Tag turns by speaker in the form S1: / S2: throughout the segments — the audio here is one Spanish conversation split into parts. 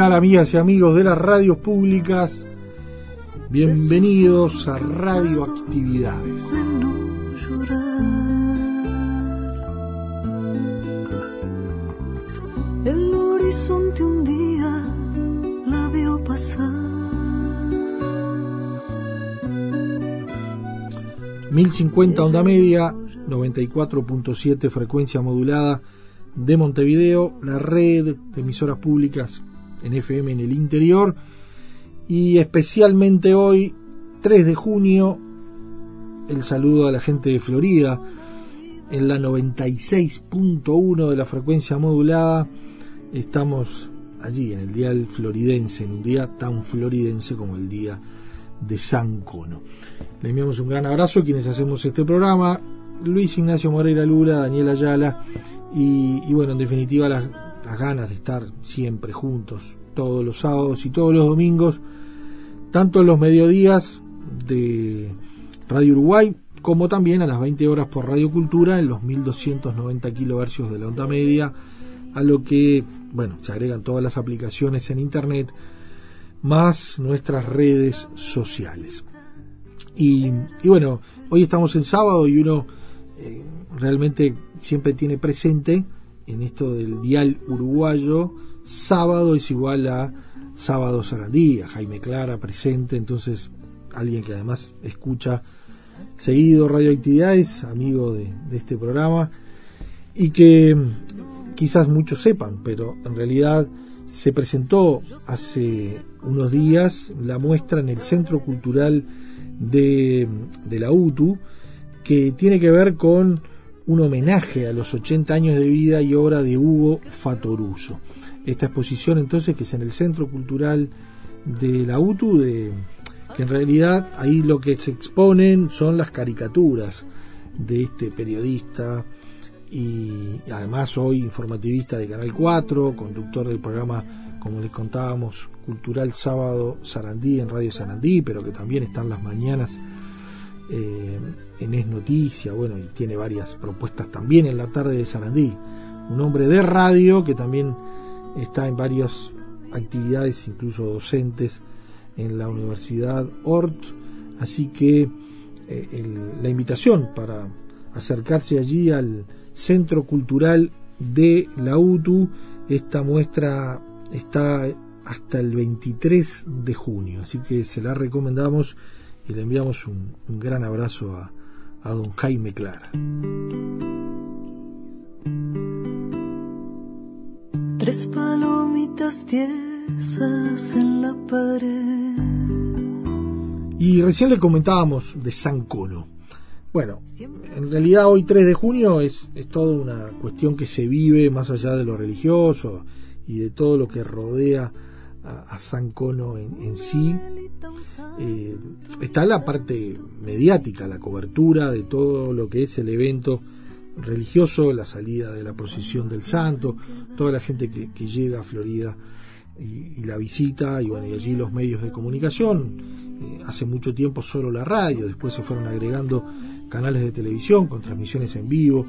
S1: Tal amigas y amigos de las radios públicas? Bienvenidos a Radioactividades.
S2: El horizonte un día la vio pasar.
S1: 1050 onda media, 94.7 frecuencia modulada de Montevideo, la red de emisoras públicas en FM en el interior y especialmente hoy, 3 de junio, el saludo a la gente de Florida en la 96.1 de la frecuencia modulada. Estamos allí en el dial floridense, en un día tan floridense como el día de San Cono. Le enviamos un gran abrazo a quienes hacemos este programa, Luis Ignacio Moreira Lula, Daniel Ayala y, y bueno, en definitiva las, las ganas de estar siempre juntos, todos los sábados y todos los domingos, tanto en los mediodías de Radio Uruguay como también a las 20 horas por Radio Cultura en los 1290 kilohercios de la onda media, a lo que, bueno, se agregan todas las aplicaciones en Internet, más nuestras redes sociales. Y, bueno, hoy estamos en sábado y uno eh, realmente siempre tiene presente en esto del dial uruguayo, sábado es igual a sábado Sarandí, a Jaime Clara presente, entonces alguien que además escucha seguido radioactividades, amigo de, de este programa, y que quizás muchos sepan, pero en realidad se presentó hace unos días la muestra en el Centro Cultural de, de, la UTU, que tiene que ver con un homenaje a los 80 años de vida y obra de Hugo Fatoruso. Esta exposición entonces que es en el Centro Cultural de la UTU, de, que en realidad ahí lo que se exponen son las caricaturas de este periodista, y además hoy informativista de Canal 4, conductor del programa, como les contábamos, Cultural Sábado Sarandí en Radio Sarandí, pero que también están las mañanas eh, en Es Noticia, bueno, y tiene varias propuestas también en la tarde de Sarandí. Un hombre de radio que también está en varias actividades, incluso docentes, en la Universidad Ort, así que eh, la invitación para acercarse allí al Centro Cultural de la UTU. Esta muestra está hasta el 23 de junio, así que se la recomendamos y le enviamos un, un gran abrazo a, a, don Jaime Clara.
S2: Tres palomitas tiesas en la pared.
S1: Y recién le comentábamos de San Cono. Bueno, en realidad hoy 3 de junio es, es toda una cuestión que se vive más allá de lo religioso y de todo lo que rodea a, San Cono en, sí. Eh, está la parte mediática, la cobertura de todo lo que es el evento religioso, la salida de la procesión del santo, toda la gente que, llega a Florida y, la visita, y bueno, y allí los medios de comunicación, eh, hace mucho tiempo solo la radio, después se fueron agregando canales de televisión con transmisiones en vivo,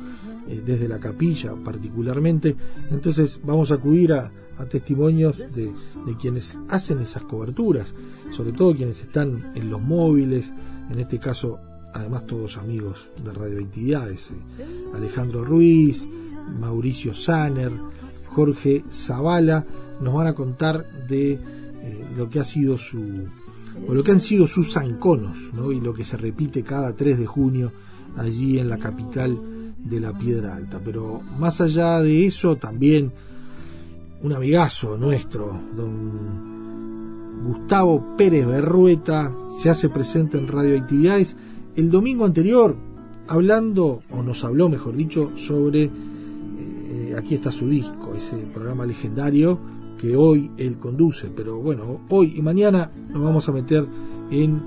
S1: eh, desde la capilla particularmente, entonces vamos a acudir a, testimonios de, quienes hacen esas coberturas, sobre todo quienes están en los móviles, en este caso además todos amigos de Radio Actividades, eh, Alejandro Ruiz, Mauricio Saner, Jorge Zavala, nos van a contar de eh, lo que ha sido su o lo que han sido sus zanconos, ¿no? y lo que se repite cada 3 de junio allí en la capital de la Piedra Alta. Pero más allá de eso, también un amigazo nuestro, don Gustavo Pérez Berrueta, se hace presente en Radio Actividades el domingo anterior hablando, o nos habló mejor dicho, sobre eh, Aquí está su disco, ese programa legendario que hoy él conduce. Pero bueno, hoy y mañana nos vamos a meter en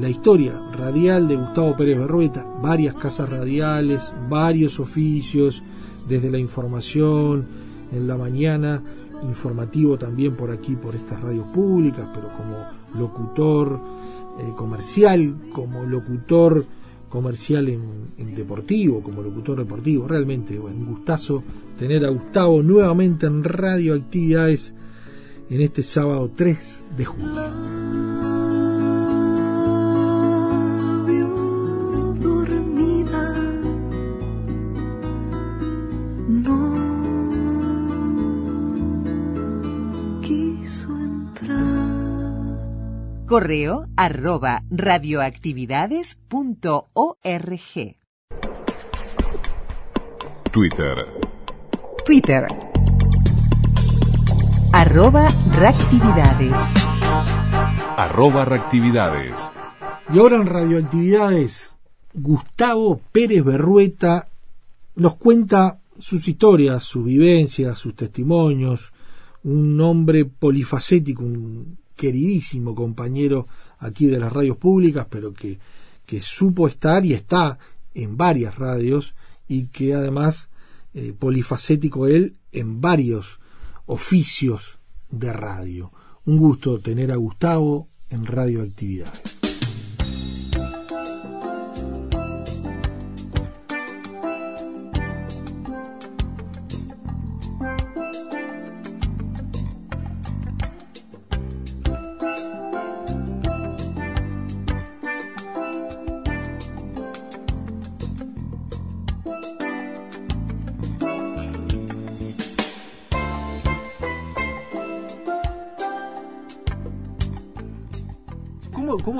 S1: la historia radial de Gustavo Pérez Berrueta, varias casas radiales, varios oficios, desde la información en la mañana, informativo también por aquí, por estas radios públicas, pero como locutor eh, comercial, como locutor comercial en, deportivo, como locutor deportivo. Realmente, un gustazo tener a Gustavo nuevamente en Radio Actividades en este sábado 3 de junio.
S3: Correo arroba radioactividades.org.
S4: Twitter.
S3: Twitter. Arroba reactividades.
S4: Arroba reactividades.
S1: Y ahora en Radioactividades, Gustavo Pérez Berrueta nos cuenta sus historias, sus vivencias, sus testimonios, un hombre polifacético, un queridísimo compañero aquí de las radios públicas, pero que, que supo estar y está en varias radios y que además eh, polifacético él en varios oficios de radio. Un gusto tener a Gustavo en Radioactividades.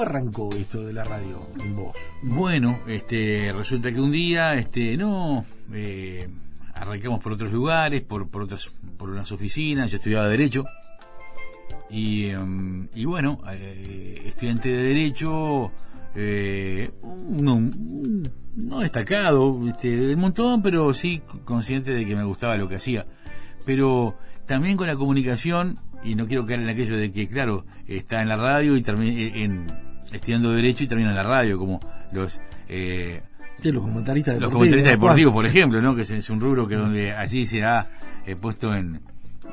S1: Arrancó esto de la radio en vos?
S5: Bueno, este, resulta que un día, este, no, eh, arrancamos por otros lugares, por, por otras, por unas oficinas. Yo estudiaba derecho y, em, y bueno, eh, estudiante de derecho, eh, uno, no destacado, este, del montón, pero sí consciente de que me gustaba lo que hacía. Pero también con la comunicación y no quiero caer en aquello de que, claro, está en la radio y termina en, estudiando Derecho y termina en la radio, como los...
S1: Eh, los comentaristas deportivos.
S5: Los comentaristas deportivos, por ejemplo, ¿no? Que es, un rubro que donde allí se ha eh, puesto en,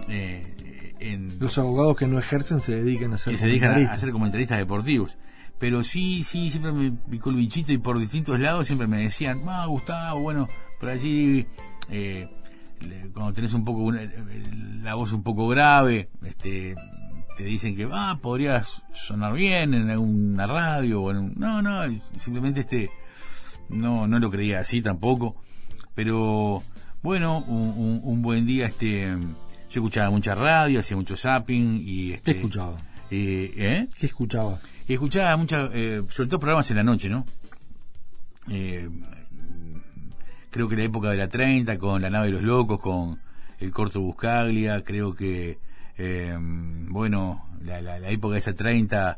S1: eh, en... Los abogados que no ejercen se dedican a ser
S5: se dedican a, ser comentaristas deportivos pero sí, sí, siempre me picó el bichito y por distintos lados siempre me decían, ah, Gustavo, bueno, por allí eh, cuando tenés un poco la voz un poco grave, este, te dicen que ah, podrías sonar bien en alguna radio o en no, no, simplemente este no no lo creía así tampoco, pero bueno, un, buen día este yo escuchaba mucha radio, hacía mucho zapping y este
S1: ¿Qué escuchaba?
S5: Eh, ¿eh?
S1: ¿Qué escuchaba?
S5: escuchaba muchas, eh, sobre todo programas en la noche, ¿no? Eh, creo que la época de la 30 con la nave de los locos, con el corto Buscaglia, creo que, eh, bueno, la, la, época de esa 30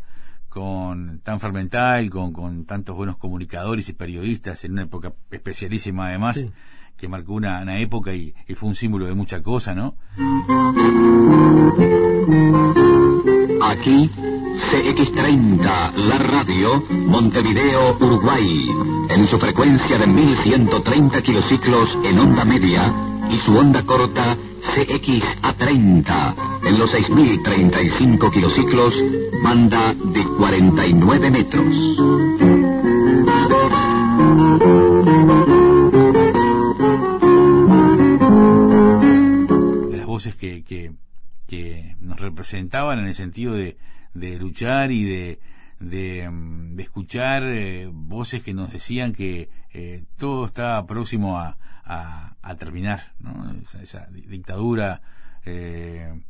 S5: con tan fermental, con, con tantos buenos comunicadores y periodistas en una época especialísima además,
S1: Sí.
S5: que marcó una, una época y, y fue un símbolo de mucha cosa, ¿no?
S6: Aquí, CX30, la radio, Montevideo, Uruguay, en su frecuencia de 1130 kilociclos en onda media y su onda corta CXA30, en los 6035 kilociclos, banda de 49 metros.
S5: las voces que, que, que nos representaban en el sentido de, de luchar y de, de, mm, de escuchar eh, voces que nos decían que eh, todo estaba próximo a, a, a terminar, ¿no? esa, esa di- dictadura, eh,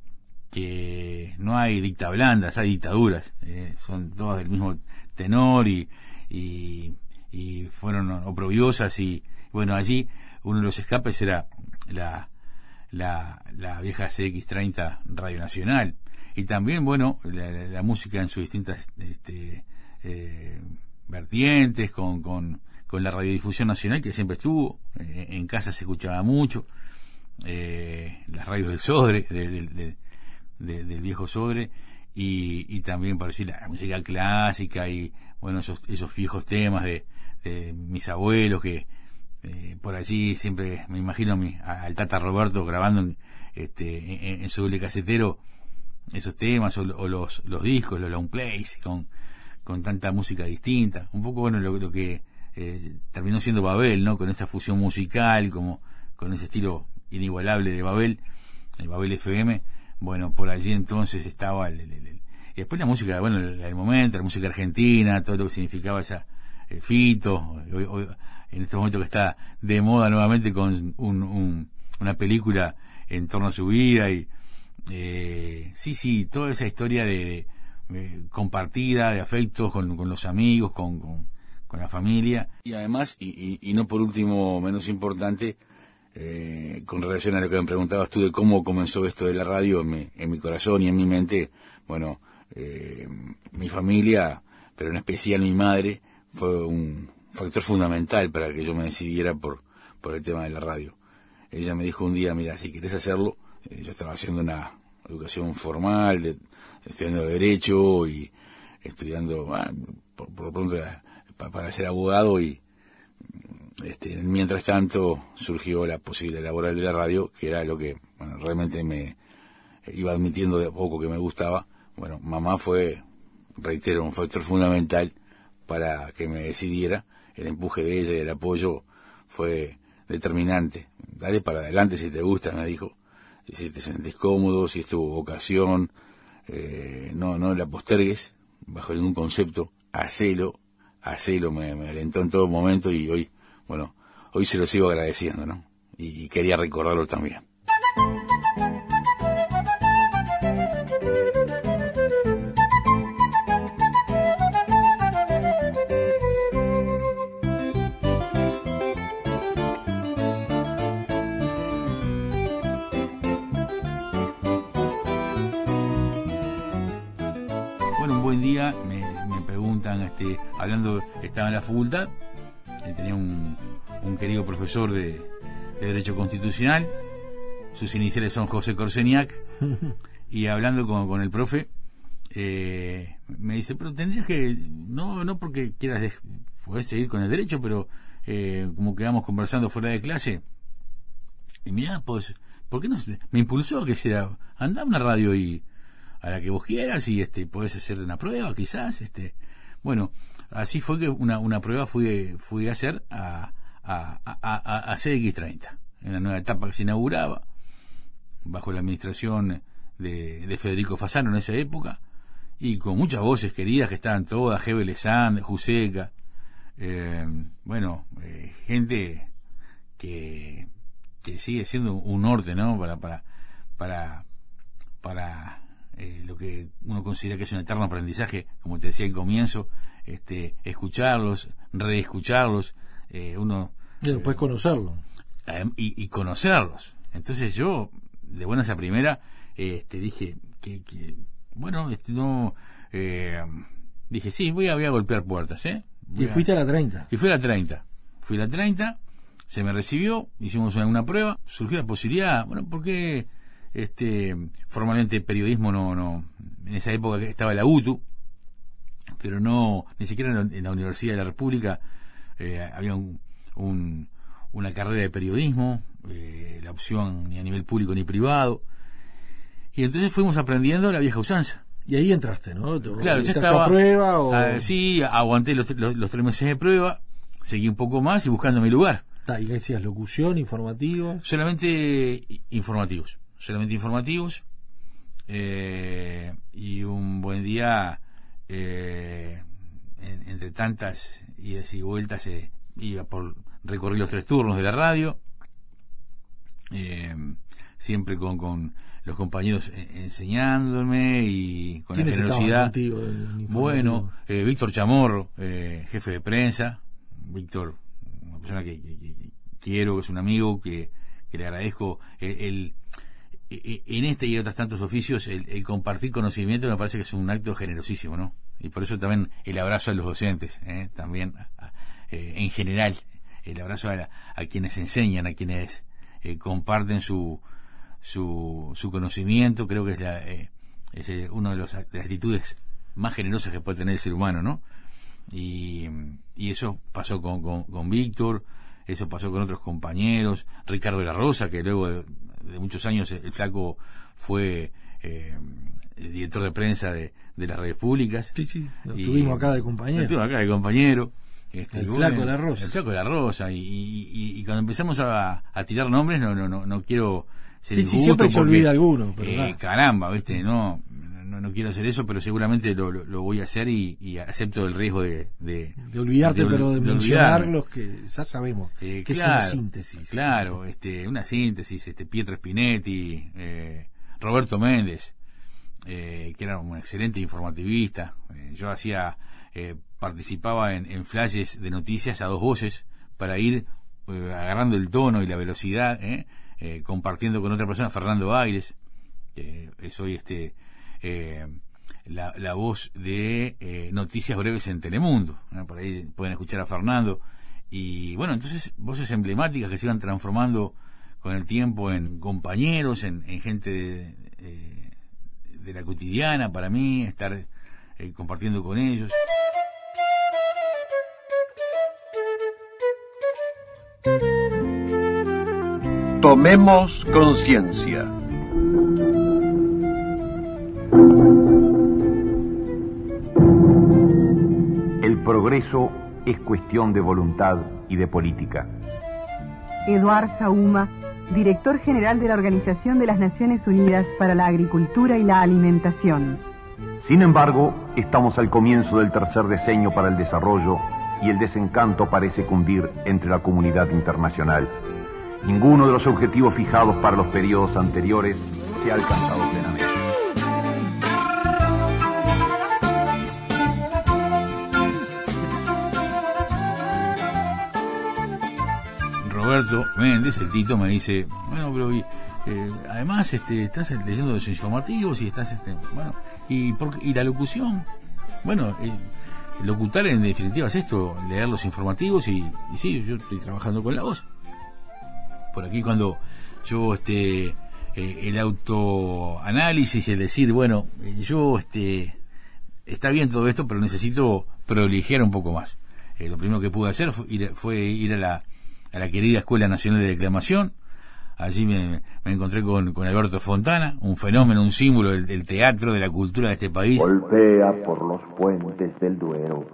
S5: que no hay dicta blandas, hay dictaduras, eh, son todas del mismo tenor y, y, y fueron oprobiosas y bueno, allí uno de los escapes era la, la, la vieja CX30 Radio Nacional y también, bueno, la música en sus distintas este, eh, vertientes, con, con, con la radiodifusión nacional que siempre estuvo, eh, en casa se escuchaba mucho, eh, las radios del Sodre, de- de- de- de- del viejo Sodre, y, y también por decir la música clásica y bueno esos, esos viejos temas de, mis abuelos que eh, por allí siempre me imagino a mi, a- al Tata Roberto grabando en, este, en, en su doble casetero esos temas o, o los, los discos, los long plays con, con tanta música distinta. Un poco bueno lo, lo que eh, terminó siendo Babel, ¿no? Con esa fusión musical, como con ese estilo inigualable de Babel, el Babel FM. Bueno, por allí entonces estaba el, el- el- y después la música, bueno, el, momento, la música argentina, todo lo que significaba esa eh, Fito, en este momento que está de moda nuevamente con un, un- una película en torno a su vida y eh, sí, sí, toda esa historia de, de compartida, de afectos con, con los amigos, con, con, con la familia. Y además, y, y- no por último, menos importante, eh, con relación a lo que me preguntabas tú de cómo comenzó esto de la radio en mi, en mi corazón y en mi mente, bueno, eh, mi familia, pero en especial mi madre, fue un factor fundamental para que yo me decidiera por, por el tema de la radio. Ella me dijo un día, mira, si querés hacerlo, eh, yo estaba haciendo una educación formal, de, estudiando Derecho y estudiando, ah, por, por pronto, pa- para ser abogado y este, mientras tanto surgió la posibilidad laboral de la radio, que era lo que bueno, realmente me iba admitiendo de a poco que me gustaba. Bueno, mamá fue, reitero, un factor fundamental para que me decidiera. El empuje de ella y el apoyo fue determinante. Dale para adelante si te gusta, me dijo. Y si te sentís cómodo, si es tu vocación, eh, no, no la postergues bajo ningún concepto. Hacelo, hacelo, me, me alentó en todo momento y hoy, bueno, hoy se lo sigo agradeciendo, ¿no? Y quería recordarlo también. Hablando, estaba en la facultad, eh, tenía un, un querido profesor de, de Derecho Constitucional, sus iniciales son José Corseniak, y hablando con, con el profe, eh, me dice, pero tendrías que, no, no porque quieras, podés seguir con el derecho, pero eh, como quedamos conversando fuera de clase, y mirá, pues, ¿por qué no? Me impulsó a que sea, anda a una radio y a la que vos quieras y este podés hacer una prueba quizás este bueno así fue que una, una prueba fui fui a hacer a a, a, a, a CX30 en la nueva etapa que se inauguraba bajo la administración de, de Federico Fasano en esa época y con muchas voces queridas que estaban todas Gebel Sand, Juseca eh, bueno eh, gente que que sigue siendo un norte no para para para para eh, lo que uno considera que es un eterno aprendizaje, como te decía al comienzo, este, escucharlos, reescucharlos, eh, uno
S1: Y después
S5: eh, y, y conocerlos. Entonces yo, de buenas a primera, este, dije que, que bueno, este, no, eh, dije, sí, voy a, voy a golpear puertas, ¿eh? Voy
S1: Y fuiste a la 30.
S5: y fui a la 30. Fui a la 30, se me recibió, hicimos una, una prueba, surgió la posibilidad, bueno, porque este, formalmente periodismo no, no, en esa época estaba la UTU, pero no, ni siquiera en la, Universidad de la República eh, había un, un- una carrera de periodismo, eh, la opción ni a nivel público ni privado. Y entonces fuimos aprendiendo la vieja usanza.
S1: Y ahí entraste, ¿no? ¿Te-
S5: Claro,
S1: entraste
S5: estaba.
S1: a prueba o...?
S5: Ah, sí, aguanté los, los- los tres meses de prueba, seguí un poco más y buscando mi lugar.
S1: Ah, ¿Y qué decías? ¿Locución, informativos?
S5: Solamente informativos, solamente informativos. eh, y un buen día, eh, en- entre tantas idas y vueltas, eh, iba por recorrer los tres turnos de la radio. eh, siempre con, con los compañeros eh, enseñándome y con la
S1: ¿Quiénes estaban
S5: generosidad.
S1: contigo?
S5: Bueno, eh, Víctor Chamorro, eh, jefe de prensa. Víctor, una persona que, que- quiero, que es un amigo, que, que le agradezco. El, el- en este y otros tantos oficios, el, compartir conocimiento me parece que es un acto generosísimo, ¿no? Y por eso también el abrazo a los docentes, ¿eh? también eh, en general, el abrazo a, la- a quienes enseñan, a quienes eh, comparten su, su, su conocimiento, creo que es, la, eh, es una de las actitudes más generosas que puede tener el ser humano, ¿no? Y, y eso pasó con, con, con Víctor, eso pasó con otros compañeros, Ricardo de la Rosa, que luego de, muchos años el, flaco fue eh, director de prensa de, de las redes públicas.
S1: Sí, sí, lo
S5: Y-
S1: tuvimos acá de compañero.
S5: Lo tuvimos acá de compañero. Este,
S1: El flaco de la Rosa.
S5: El flaco de la Rosa. Y, y- cuando empezamos a, a tirar nombres, no, no, no, no quiero ser
S1: Sí, sí, siempre se olvida alguno, pero
S5: eh, caramba, ¿viste? No, no, no quiero hacer eso, pero seguramente lo, lo, lo voy a hacer y, y acepto el riesgo de... De,
S1: De olvidarte,
S5: de
S1: pero de, mencionar los que ya sabemos
S5: Eh,
S1: que
S5: claro,
S1: es una síntesis.
S5: Claro, este, una síntesis, este Pietro Spinetti, eh, Roberto Méndez, eh, que era un excelente informativista. Eh, yo hacía, eh, participaba en, en flashes de noticias a dos voces para ir eh, agarrando el tono y la velocidad, eh, eh, compartiendo con otra persona, Fernando Aires, que soy este eh, la, voz de eh, Noticias Breves en Telemundo. Por ahí pueden escuchar a Fernando. Y bueno, entonces voces emblemáticas que se iban transformando con el tiempo en compañeros, en, en gente de, eh, de la cotidiana para mí, estar eh, compartiendo con ellos.
S7: Tomemos conciencia.
S8: Progreso es cuestión de voluntad y de política.
S9: Eduard Sauma, director general de la Organización de las Naciones Unidas para la Agricultura y la Alimentación.
S8: Sin embargo, estamos al comienzo del tercer diseño para el desarrollo y el desencanto parece cundir entre la comunidad internacional. Ninguno de los objetivos fijados para los periodos anteriores se ha alcanzado plenamente.
S5: Roberto Méndez, el Tito, me dice, bueno, pero eh, además este, estás leyendo los informativos y estás, este, bueno, y, por- y la locución, bueno, eh, locutar en definitiva es esto, leer los informativos y, sí, yo estoy trabajando con la voz. Por aquí cuando yo, este, eh, el autoanálisis, el decir, bueno, eh, yo, este, está bien todo esto, pero necesito privilegiar un poco más. Eh, lo primero que pude hacer fue fue ir a la, a la querida Escuela Nacional de Declamación. Allí me, me encontré con, con Alberto Fontana, un fenómeno, un símbolo del, del teatro, de la cultura de este país.
S10: Golpea por los puentes del Duero,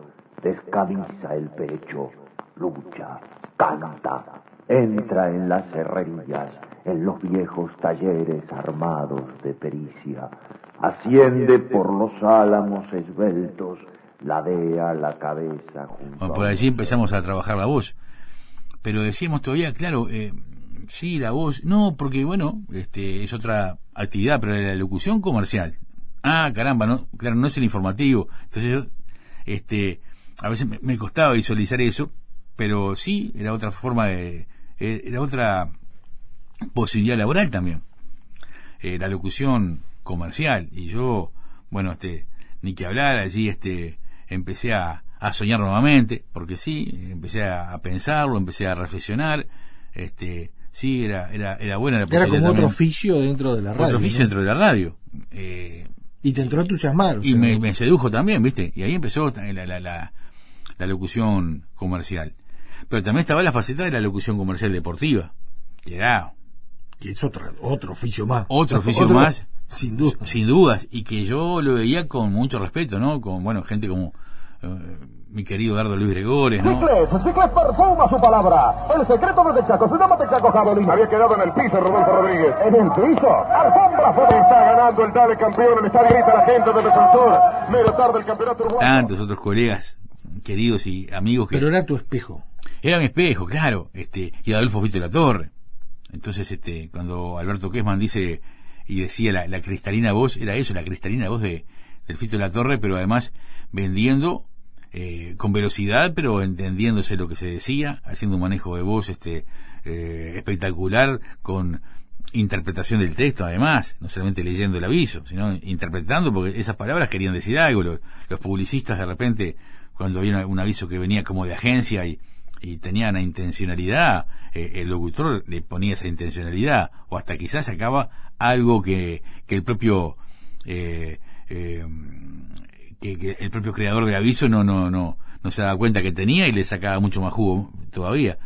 S10: descabeza el pecho, lucha, canta, entra en las herrerías, en los viejos talleres armados de pericia, asciende por los álamos esbeltos, ladea la cabeza junto
S5: Bueno, por allí empezamos a trabajar la voz. Pero decíamos todavía, claro, eh, sí, la voz, no, porque bueno, este es otra actividad, pero la locución comercial. Ah, caramba, no, claro, no es el informativo. Entonces este, a veces me, me costaba visualizar eso, pero sí, era otra forma de, eh, era otra posibilidad laboral también. Eh, la locución comercial y yo, bueno, este, ni que hablar allí, este, empecé a, a soñar nuevamente, porque sí, empecé a, a pensarlo, empecé a reflexionar, este, sí, era, era, era buena la
S1: Era como otro
S5: también.
S1: oficio dentro de la radio.
S5: Otro oficio
S1: ¿no?
S5: dentro de la radio. Eh,
S1: Y te entró a entusiasmar.
S5: y me, me sedujo también, ¿viste? Y ahí empezó la, la, la, la locución comercial. Pero también estaba la faceta de la locución comercial deportiva, que era
S1: que es otro, otro oficio más.
S5: otro oficio más,
S1: Sin duda.
S5: sin dudas, y que yo lo veía con mucho respeto, ¿no? Con, bueno, gente como mi querido Dardo Luis Gregores, ¿no?
S11: Cicles, Cicles perfuma su palabra. El secreto de Texaco, se llama Texaco Javelin. Había quedado en el piso Rodolfo Rodríguez. ¿En el piso? Alfombra fue. Está ganando el dale campeón, el estadio grita la gente del defensor. Medio tarde el campeonato uruguayo.
S5: Tantos otros colegas queridos y amigos que
S1: Pero era tu espejo.
S5: Era mi espejo, claro, este, y Adolfo Fito de la Torre. Entonces, este, cuando Alberto Kessman dice y decía la, la cristalina voz, era eso, la cristalina voz de, del Fito de la Torre, pero además vendiendo eh, con velocidad, pero entendiéndose lo que se decía, haciendo un manejo de voz este eh, espectacular, con interpretación del texto además, no solamente leyendo el aviso, sino interpretando, porque esas palabras querían decir algo. Los, publicistas de repente, cuando había un aviso que venía como de agencia y, y tenía una intencionalidad, eh, el locutor le ponía esa intencionalidad, o hasta quizás sacaba algo que, que el propio eh, eh, que, el propio creador del aviso no, no, no, no se daba cuenta que tenía y le sacaba mucho más jugo todavía.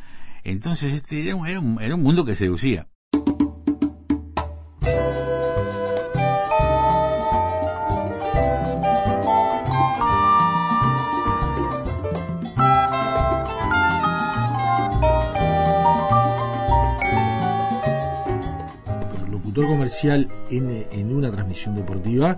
S5: Entonces este era un, era un, era un mundo que seducía.
S1: Comercial en, en una transmisión deportiva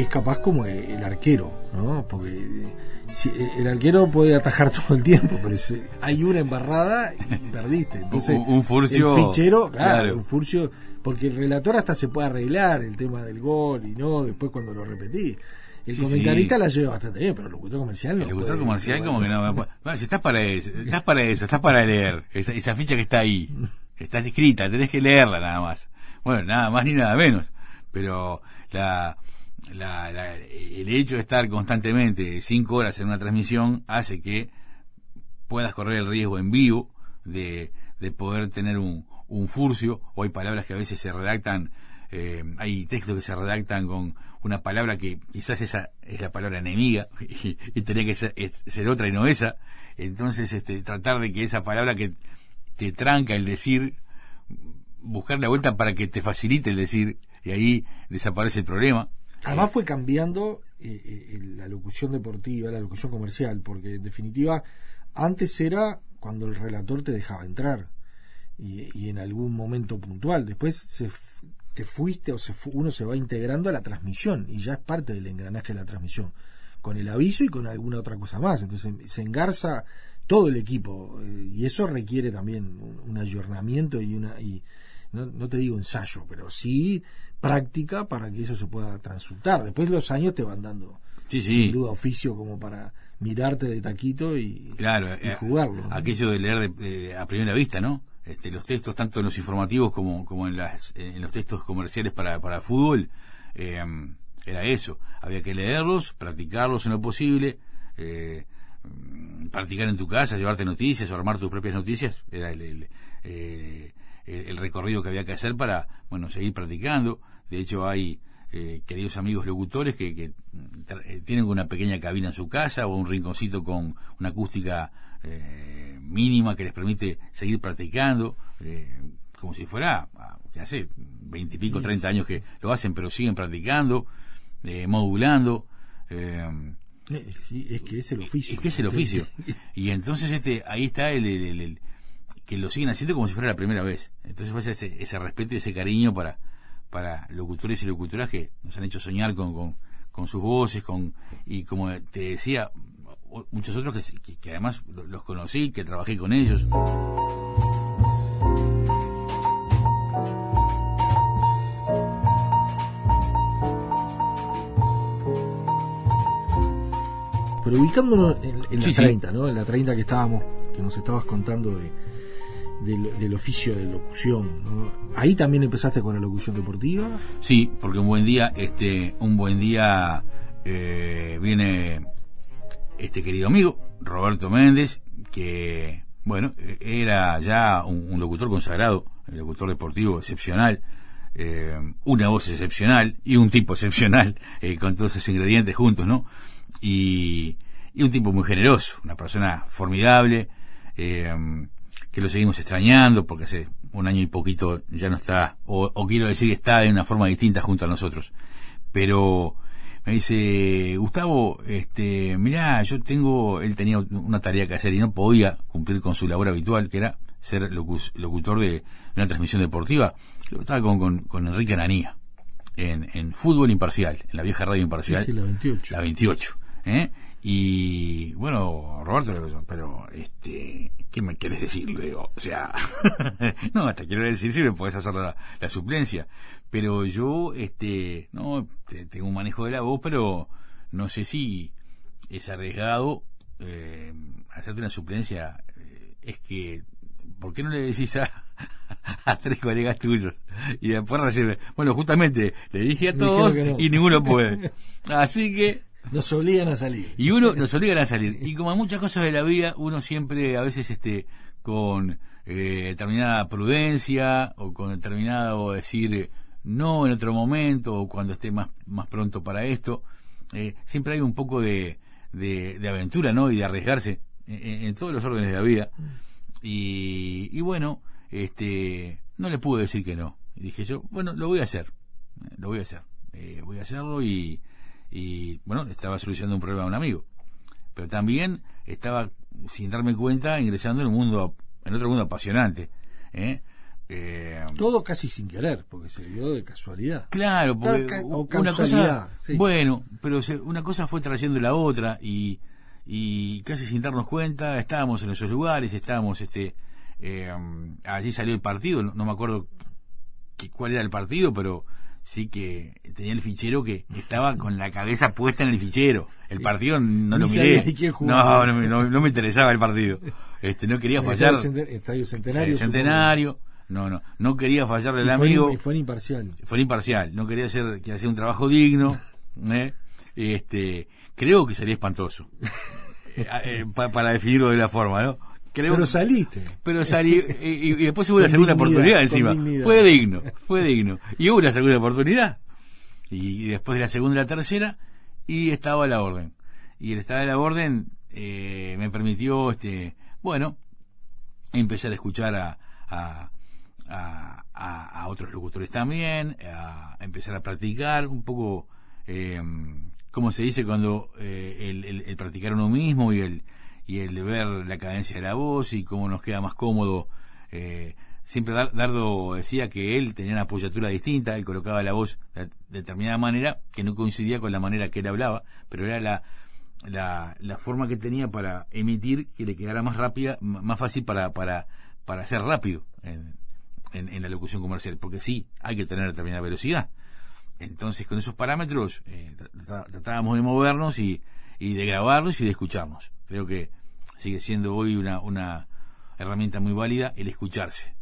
S1: es capaz como el arquero, ¿no? Porque si, el arquero puede atajar todo el tiempo, pero si hay una embarrada y perdiste. Entonces,
S5: Un- un furcio,
S1: el fichero, claro,
S5: claro.
S1: un furcio, porque el relator hasta se puede arreglar el tema del gol y no después cuando lo repetí. El
S5: Sí,
S1: comentarista
S5: sí.
S1: la lleva bastante bien, pero el locutor comercial no.
S5: El locutor comercial como que no... Bueno, si estás para eso, estás para eso, estás para leer esa, esa ficha que está ahí. Está escrita, tenés que leerla nada más. Bueno, nada más ni nada menos. Pero la, la, la- el hecho de estar constantemente cinco horas en una transmisión hace que puedas correr el riesgo en vivo de, de poder tener un, furcio, o hay palabras que a veces se redactan, eh, hay textos que se redactan con una palabra que quizás esa es la palabra enemiga y, y tenía que ser, ser otra y no esa. Entonces, este, tratar de que esa palabra que te tranca el decir, buscar la vuelta para que te facilite el decir, y ahí desaparece el problema.
S1: Además fue cambiando eh, eh, la locución deportiva, la locución comercial, porque en definitiva antes era cuando el relator te dejaba entrar y, en algún momento puntual. Después se te fuiste o se uno se va integrando a la transmisión y ya es parte del engranaje de la transmisión, con el aviso y con alguna otra cosa más. Entonces se engarza todo el equipo eh, y eso requiere también un, un ayornamiento y una y no, no te digo ensayo, pero sí práctica para que eso se pueda transultar. Después los años te van dando
S5: Sí, sí.
S1: sin duda oficio como para mirarte de taquito y,
S5: Claro,
S1: y
S5: eh,
S1: jugarlo. ¿no?
S5: aquello de leer de- de- a primera vista, ¿no? Este, los textos, tanto en los informativos como, como en, las, en los textos comerciales para, para fútbol, eh, era eso. Había que leerlos, practicarlos en lo posible, eh, mm, practicar en tu casa, llevarte noticias o armar tus propias noticias. Era el, el, eh, el- el recorrido que había que hacer para, bueno, seguir practicando. De hecho, hay eh, queridos amigos locutores que, que, eh, tienen una pequeña cabina en su casa o un rinconcito con una acústica eh, mínima que les permite seguir practicando, eh, como si fuera, ah, ya sé, veintipico, treinta años que lo hacen, pero siguen practicando, eh, modulando.
S1: sí, es que es el oficio.
S5: es que es el oficio. Y entonces este ahí está el, el- el- el- que lo siguen haciendo como si fuera la primera vez. Entonces pasa ese, ese respeto y ese cariño para, para locutores y locutoras que nos han hecho soñar con, con, con sus voces, con y como te decía, muchos otros que, que- que además lo- los conocí, que trabajé con ellos.
S1: Pero ubicándonos en, en
S5: Sí,
S1: la
S5: sí.
S1: 30, ¿no? En la 30 que estábamos, que nos estabas contando de, del, oficio de locución, ¿no? Ahí también empezaste con la locución deportiva.
S5: Sí, porque un buen día, este, un buen día eh, viene este querido amigo, Roberto Méndez, que, bueno, era ya un, locutor consagrado, un locutor deportivo excepcional, eh, una voz excepcional y un tipo excepcional, eh, con todos esos ingredientes juntos, ¿no? Y, y un tipo muy generoso, una persona formidable, eh, que lo seguimos extrañando porque hace un año y poquito ya no está, o, o quiero decir que está de una forma distinta junto a nosotros. Pero me dice, Gustavo, este, mirá, yo tengo, él tenía una tarea que hacer y no podía cumplir con su labor habitual, que era ser locu- locutor de una transmisión deportiva. Lo estaba con, con, con Enrique Ananía, en, en Fútbol Imparcial, en la vieja radio imparcial.
S1: Sí, la 28.
S5: La 28. ¿eh? Y bueno, Roberto, pero, este, ¿qué me quieres decir? Le digo, o sea, no, hasta quiero decir si me puedes hacer la, la suplencia. Pero yo, este, no, te- tengo un manejo de la voz, pero no sé si es arriesgado eh, hacerte una suplencia. Eh, Es que, ¿por qué no le decís a, a tres colegas tuyos? Y después recibe, bueno, justamente le dije a todos
S1: no.
S5: y ninguno puede. Así que
S1: Nos obligan a salir.
S5: y uno nos obligan a salir. Y como en muchas cosas de la vida, uno siempre, a veces, este, con eh, determinada prudencia o con determinado decir no en otro momento o cuando esté más, más pronto para esto, eh, siempre hay un poco de, de, aventura, ¿no? Y de arriesgarse en, todos los órdenes de la vida. Y, y bueno, este, no le pude decir que no. Y dije yo, bueno, lo voy a hacer. Lo voy a hacer. Eh, voy a hacerlo y, y bueno, estaba solucionando un problema de un amigo. Pero también estaba, sin darme cuenta, ingresando en un mundo, en otro mundo apasionante. ¿eh? Eh,
S1: Todo casi sin querer, porque se dio de casualidad.
S5: Claro, porque
S1: Ca- o
S5: una cosa,
S1: sí.
S5: bueno, pero se- una cosa fue trayendo la otra y, y casi sin darnos cuenta estábamos en esos lugares, estábamos, este, eh, allí salió el partido, no, no me acuerdo que- cuál era el partido, pero sí que tenía el fichero que estaba con la cabeza puesta en el fichero. El partido no
S1: Ni
S5: lo miré, no, no, me- no- no me interesaba el partido, este, no quería fallar.
S1: Estadio Centenario.
S5: Sí, centenario. No, no, no quería fallarle al amigo
S1: y fue imparcial.
S5: fue imparcial, no quería hacer que hacía un trabajo digno, ¿eh? este, creo que sería espantoso, Eh, eh, pa- para definirlo de la forma, ¿no? Creo,
S1: Pero saliste.
S5: pero salí y, y- y después hubo una segunda oportunidad encima, fue digno, fue digno, y hubo una segunda oportunidad, y, y después de la segunda y la tercera, y estaba la orden, y el estado de la orden eh, me permitió, este, bueno, empezar a escuchar a, a, a, a- a otros locutores también, a empezar a practicar un poco, eh, ¿cómo se dice? Cuando eh, el, el- el practicar uno mismo y el, y el ver la cadencia de la voz y cómo nos queda más cómodo. eh, siempre Dar- Dardo decía que él tenía una apoyatura distinta, él colocaba la voz de determinada manera que no coincidía con la manera que él hablaba, pero era la, la, la forma que tenía para emitir que le quedara más rápida, más fácil para, para, para ser rápido en, en, en la locución comercial, porque sí, hay que tener determinada velocidad. Entonces, con esos parámetros, eh, tra- tra- tratábamos de movernos y, y de grabarnos y de escucharnos. Creo que sigue siendo hoy una, una herramienta muy válida el escucharse.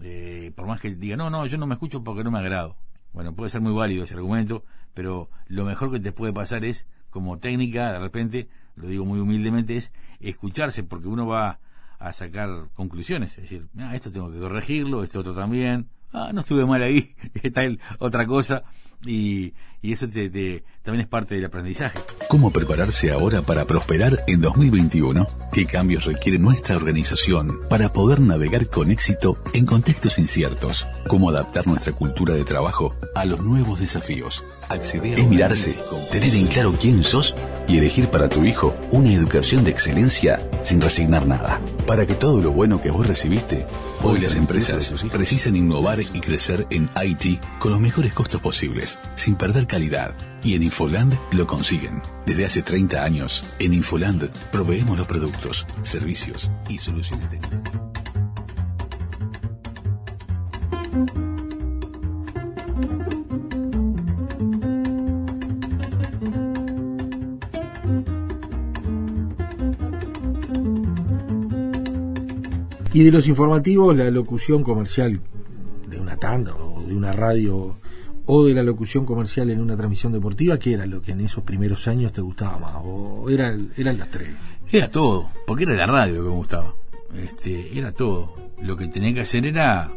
S5: Eh, por más que diga, no, no, yo no me escucho porque no me agrado. Bueno, puede ser muy válido ese argumento, pero lo mejor que te puede pasar es, como técnica, de repente, lo digo muy humildemente, es escucharse, porque uno va a sacar conclusiones. Es decir, "Ah, esto tengo que corregirlo, esto otro también. Ah, no estuve mal ahí, está otra cosa. Y, y eso te, te- también es parte del aprendizaje.
S12: ¿Cómo prepararse ahora para prosperar en 2021? ¿Qué cambios requiere nuestra organización para poder navegar con éxito en contextos inciertos? ¿Cómo adaptar nuestra cultura de trabajo a los nuevos desafíos? Acceder es mirarse, tener en claro quién sos y elegir para tu hijo una educación de excelencia sin resignar nada. Para que todo lo bueno que vos recibiste, hoy las empresas precisan innovar y crecer en IT con los mejores costos posibles, sin perder calidad. Y en Infoland lo consiguen. Desde hace 30 años, en Infoland proveemos los productos, servicios y soluciones técnicas.
S1: Y de los informativos, la locución comercial de una tanda o de una radio o de la locución comercial en una transmisión deportiva? ¿Qué era lo que en esos primeros años te gustaba más? ¿O era, eran las tres?
S5: Era todo, porque era la radio lo que me gustaba. Este, era todo. Lo que tenía que hacer era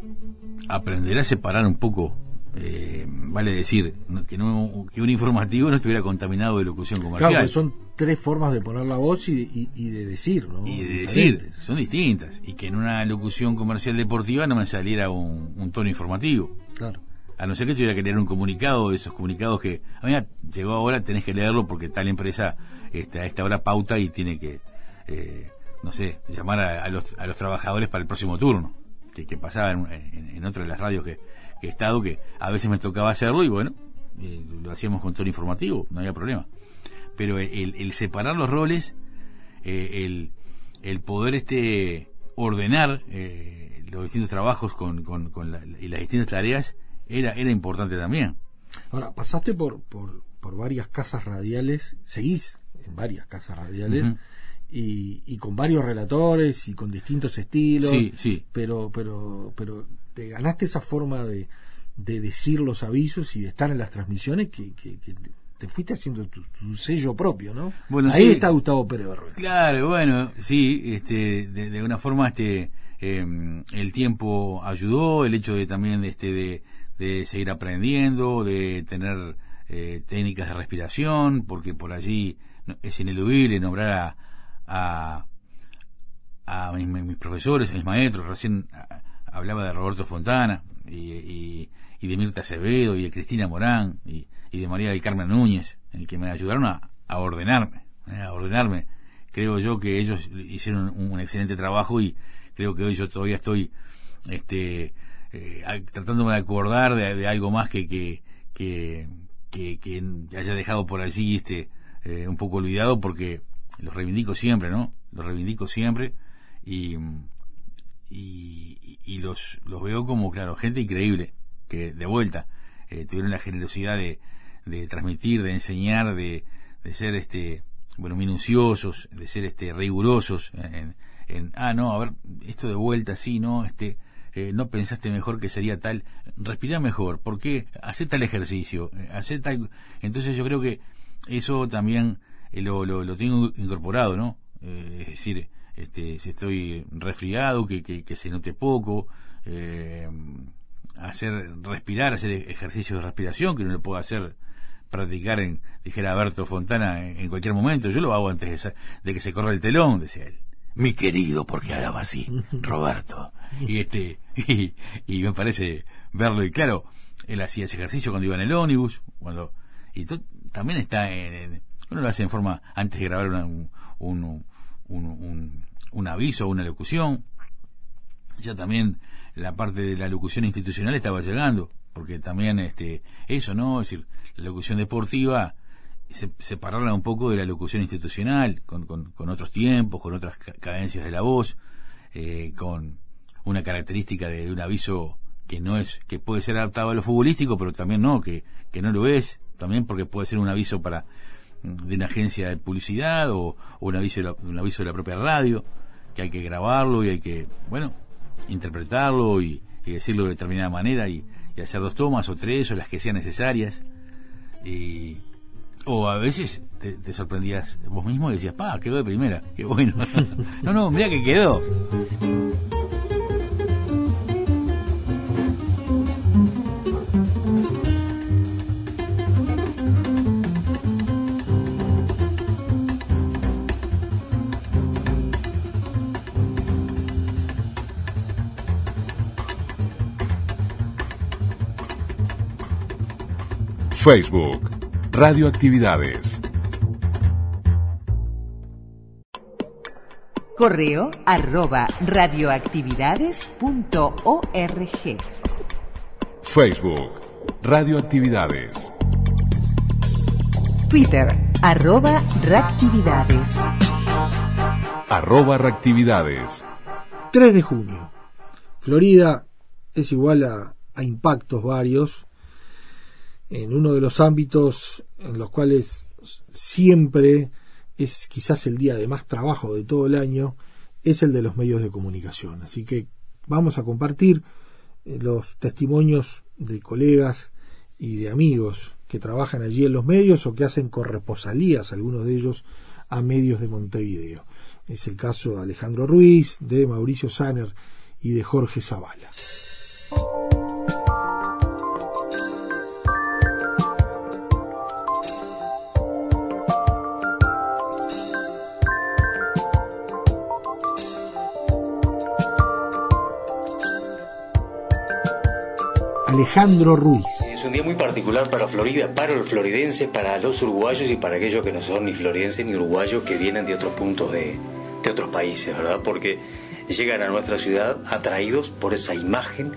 S5: aprender a separar un poco eh, vale decir que no que un informativo no estuviera contaminado de locución comercial.
S1: Claro, son tres formas de poner la voz y, de decir, ¿no?
S5: Y de decir, son distintas. Y que en una locución comercial deportiva no me saliera un, tono informativo.
S1: Claro.
S5: A no ser que tuviera que leer un comunicado, esos comunicados que, a mí llegó ahora, tenés que leerlo porque tal empresa este, a esta hora pauta y tiene que, eh, no sé, llamar a, los, a los trabajadores para el próximo turno. Que, pasaba en, en, otra de las radios que, he estado, que a veces me tocaba hacerlo y bueno, eh, lo hacíamos con tono informativo, no había problema. Pero el, separar los roles, eh, el, el, poder este ordenar los distintos trabajos con, con, y las distintas tareas era, era importante también.
S1: Ahora, pasaste por, por, por varias casas radiales, seguís en varias casas radiales. Y, y, con varios relatores y con distintos estilos.
S5: Sí, sí.
S1: Pero, pero, pero te ganaste esa forma de, de decir los avisos y de estar en las transmisiones que, que, te fuiste haciendo tu, sello propio, ¿no?
S5: Bueno,
S1: Ahí está Gustavo Pérez
S5: Claro, bueno, sí, este, de, de una forma este, em, el tiempo ayudó, el hecho de también este, de, de seguir aprendiendo, de tener eh, técnicas de respiración, porque por allí es ineludible nombrar a, a, mis, mis, profesores, mis maestros, recién hablaba de Roberto Fontana y, de Mirta Acevedo y de Cristina Morán y, de María del Carmen Núñez, en que me ayudaron a, ordenarme, eh, a ordenarme. Creo yo que ellos hicieron un, excelente trabajo y creo que hoy yo todavía estoy este, eh, tratándome de acordar de, algo más que, que, que, que, haya dejado por allí este, un poco olvidado porque los reivindico siempre, ¿no? Los reivindico siempre y y, los, los veo como, claro, gente increíble, que de vuelta eh, tuvieron la generosidad de, de transmitir, de enseñar, de, de ser este bueno minuciosos, de ser este rigurosos en, en ah no, a ver, esto de vuelta sí, no, este eh, no pensaste mejor que sería tal, respira mejor, ¿por qué? Hace tal ejercicio, eh, hace tal entonces yo creo que eso también lo, lo, lo tengo incorporado, ¿no? es decir, este, si estoy resfriado, que, que, se note poco, eh, hacer respirar, hacer ejercicios de respiración que uno lo puede hacer practicar en, dijera Berto Fontana, en, cualquier momento. Yo lo hago antes de, que se corra el telón, decía él. Mi querido, porque hablaba así, Roberto. Y este, y, me parece verlo, y claro, él hacía ese ejercicio cuando iba en el ónibus, cuando, y también está en, uno lo hace en forma, antes de grabar un, un, un, un aviso una locución. Ya también la parte de la locución institucional estaba llegando, porque también este eso, ¿no? Es decir, la locución deportiva separarla un poco de la locución institucional, con, con, otros tiempos, con otras cadencias de la voz, eh, con una característica de, un aviso que no es, que puede ser adaptado a lo futbolístico, pero también no, que, que no lo es, también porque puede ser un aviso para de una agencia de publicidad o, un aviso de la, un aviso de la propia radio que hay que grabarlo y hay que, bueno, interpretarlo y, decirlo de determinada manera y, hacer dos tomas o tres o las que sean necesarias. Y, o a veces te, sorprendías vos mismo y decías, pa, quedó de primera, qué bueno. no, no, mira que quedó.
S4: Facebook, Radioactividades.
S3: Correo arroba radioactividades.org.
S4: Facebook, Radioactividades.
S3: Twitter, arroba reactividades.
S4: Arroba reactividades.
S1: 3 de junio. Florida es igual a, a impactos varios en uno de los ámbitos en los cuales siempre es quizás el día de más trabajo de todo el año, es el de los medios de comunicación. Así que vamos a compartir eh, los testimonios de colegas y de amigos que trabajan allí en los medios o que hacen corresponsalías, algunos de ellos, a medios de Montevideo. Es el caso de Alejandro Ruiz, de Mauricio Saner y de Jorge Zavala. Alejandro Ruiz.
S13: Es un día muy particular para Florida, para los floridenses, para los uruguayos y para aquellos que no son ni floridenses ni uruguayos que vienen de otros puntos de otros países, ¿verdad? Porque llegan a nuestra ciudad atraídos por esa imagen,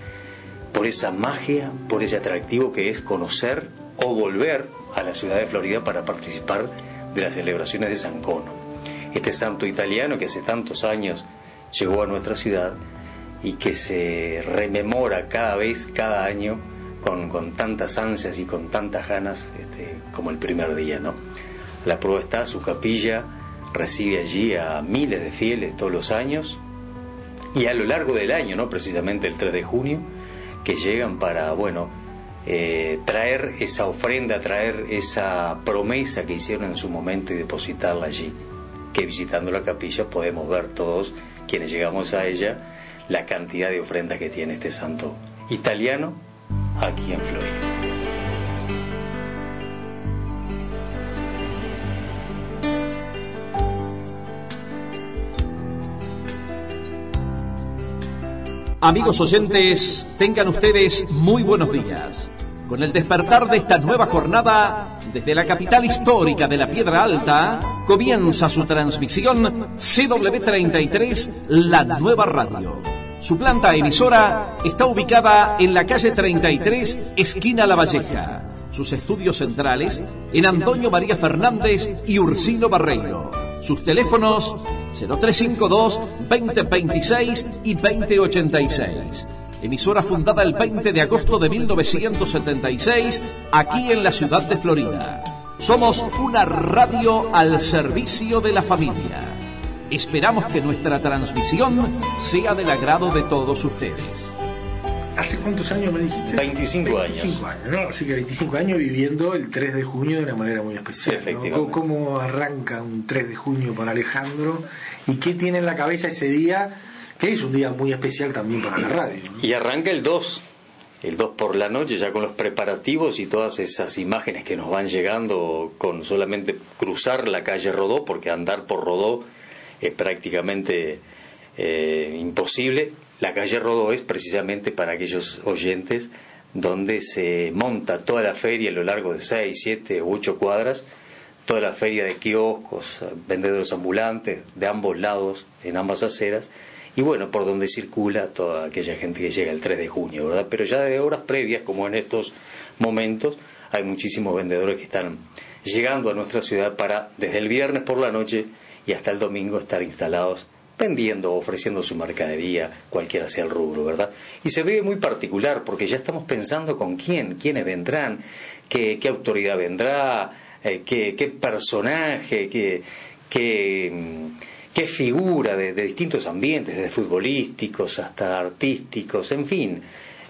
S13: por esa magia, por ese atractivo que es conocer o volver a la ciudad de Florida para participar de las celebraciones de San Cono. Este santo italiano que hace tantos años llegó a nuestra ciudad y que se rememora cada vez, cada año, con, con tantas ansias y con tantas ganas este, como el primer día. ¿no? La prueba está, su capilla recibe allí a miles de fieles todos los años y a lo largo del año, ¿no? precisamente el 3 de junio, que llegan para, bueno, eh, traer esa ofrenda, traer esa promesa que hicieron en su momento y depositarla allí. Que visitando la capilla podemos ver todos quienes llegamos a ella la cantidad de ofrendas que tiene este santo italiano aquí en Florida.
S14: Amigos oyentes, tengan ustedes muy buenos días. Con el despertar de esta nueva jornada, desde la capital histórica de la Piedra Alta, comienza su transmisión CW33, la nueva radio. Su planta emisora está ubicada en la calle 33, esquina La Valleja. Sus estudios centrales en Antonio María Fernández y Ursino Barreiro. Sus teléfonos 0352 2026 y 2086. Emisora fundada el 20 de agosto de 1976 aquí en la ciudad de Florida. Somos una radio al servicio de la familia. Esperamos que nuestra transmisión sea del agrado de todos ustedes.
S1: ¿Hace cuántos años me dijiste?
S13: 25,
S1: 25 años. ¿no? Así que 25 años viviendo el 3 de junio de una manera muy especial. ¿no? ¿Cómo arranca un 3 de junio para Alejandro? ¿Y qué tiene en la cabeza ese día? Que es un día muy especial también para la radio.
S13: Y arranca el 2. El 2 por la noche, ya con los preparativos y todas esas imágenes que nos van llegando con solamente cruzar la calle Rodó, porque andar por Rodó es prácticamente eh, imposible. La calle Rodó es precisamente para aquellos oyentes donde se monta toda la feria a lo largo de 6, 7 u 8 cuadras, toda la feria de kioscos, vendedores ambulantes de ambos lados, en ambas aceras, y bueno, por donde circula toda aquella gente que llega el 3 de junio, ¿verdad? Pero ya de horas previas, como en estos momentos, hay muchísimos vendedores que están llegando a nuestra ciudad para, desde el viernes por la noche, y hasta el domingo estar instalados vendiendo, ofreciendo su mercadería, cualquiera sea el rubro, ¿verdad? Y se ve muy particular porque ya estamos pensando con quién, quiénes vendrán, qué, qué autoridad vendrá, eh, qué, qué, personaje, qué, qué, qué figura de, de, distintos ambientes, desde futbolísticos hasta artísticos, en fin.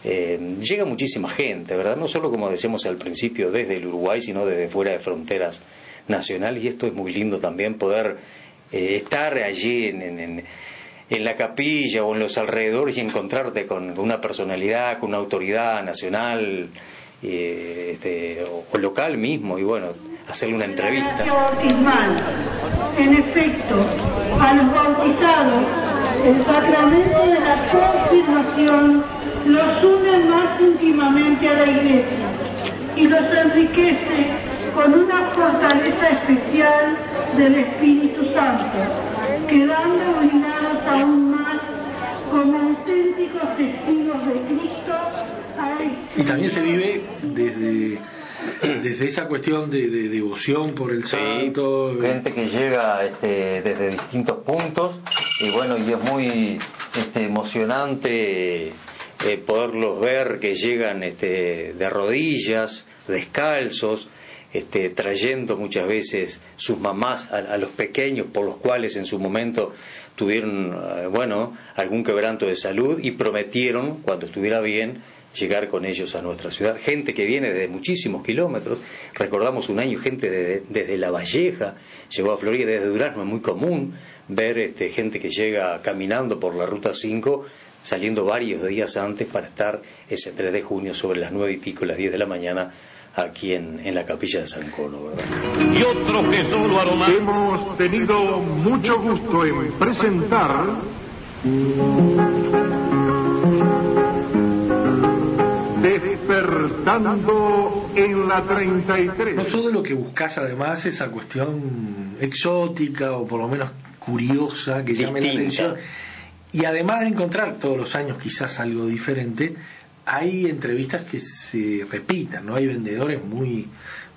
S13: Eh, llega muchísima gente, ¿verdad? No solo como decíamos al principio desde el Uruguay, sino desde fuera de fronteras nacionales y esto es muy lindo también poder eh, estar allí en, en, en, la capilla o en los alrededores y encontrarte con una personalidad, con una autoridad nacional eh, este, o, o, local mismo y bueno, hacerle una entrevista.
S15: En efecto, a los bautizados, el sacramento de la confirmación los une más íntimamente a la iglesia y los enriquece con una fortaleza especial del Espíritu Santo, quedando unidos aún más como auténticos testigos de Cristo.
S1: Y también se vive desde, desde esa cuestión de, de devoción por el
S13: sí,
S1: santo.
S13: Gente que llega este, desde distintos puntos y bueno, y es muy este, emocionante eh, poderlos ver que llegan este, de rodillas, descalzos, este, trayendo muchas veces sus mamás a, los pequeños por los cuales en su momento tuvieron, eh, bueno, algún quebranto de salud y prometieron, cuando estuviera bien, llegar con ellos a nuestra ciudad. Gente que viene de muchísimos kilómetros, recordamos un año gente de, desde La Valleja, llegó a Florida, desde Durazno, es muy común ver este, gente que llega caminando por la Ruta 5 saliendo varios días antes para estar ese 3 de junio sobre las 9 y pico, las 10 de la mañana, aquí en, en la capilla de San Cono. ¿verdad?
S11: Y otro que solo aroma. Hemos tenido mucho gusto en presentar. Despertando en la 33.
S1: No solo lo que buscas además esa cuestión exótica o por lo menos curiosa que llame la atención y además de encontrar todos los años quizás algo diferente, hay entrevistas que se repitan, ¿no? Hay vendedores muy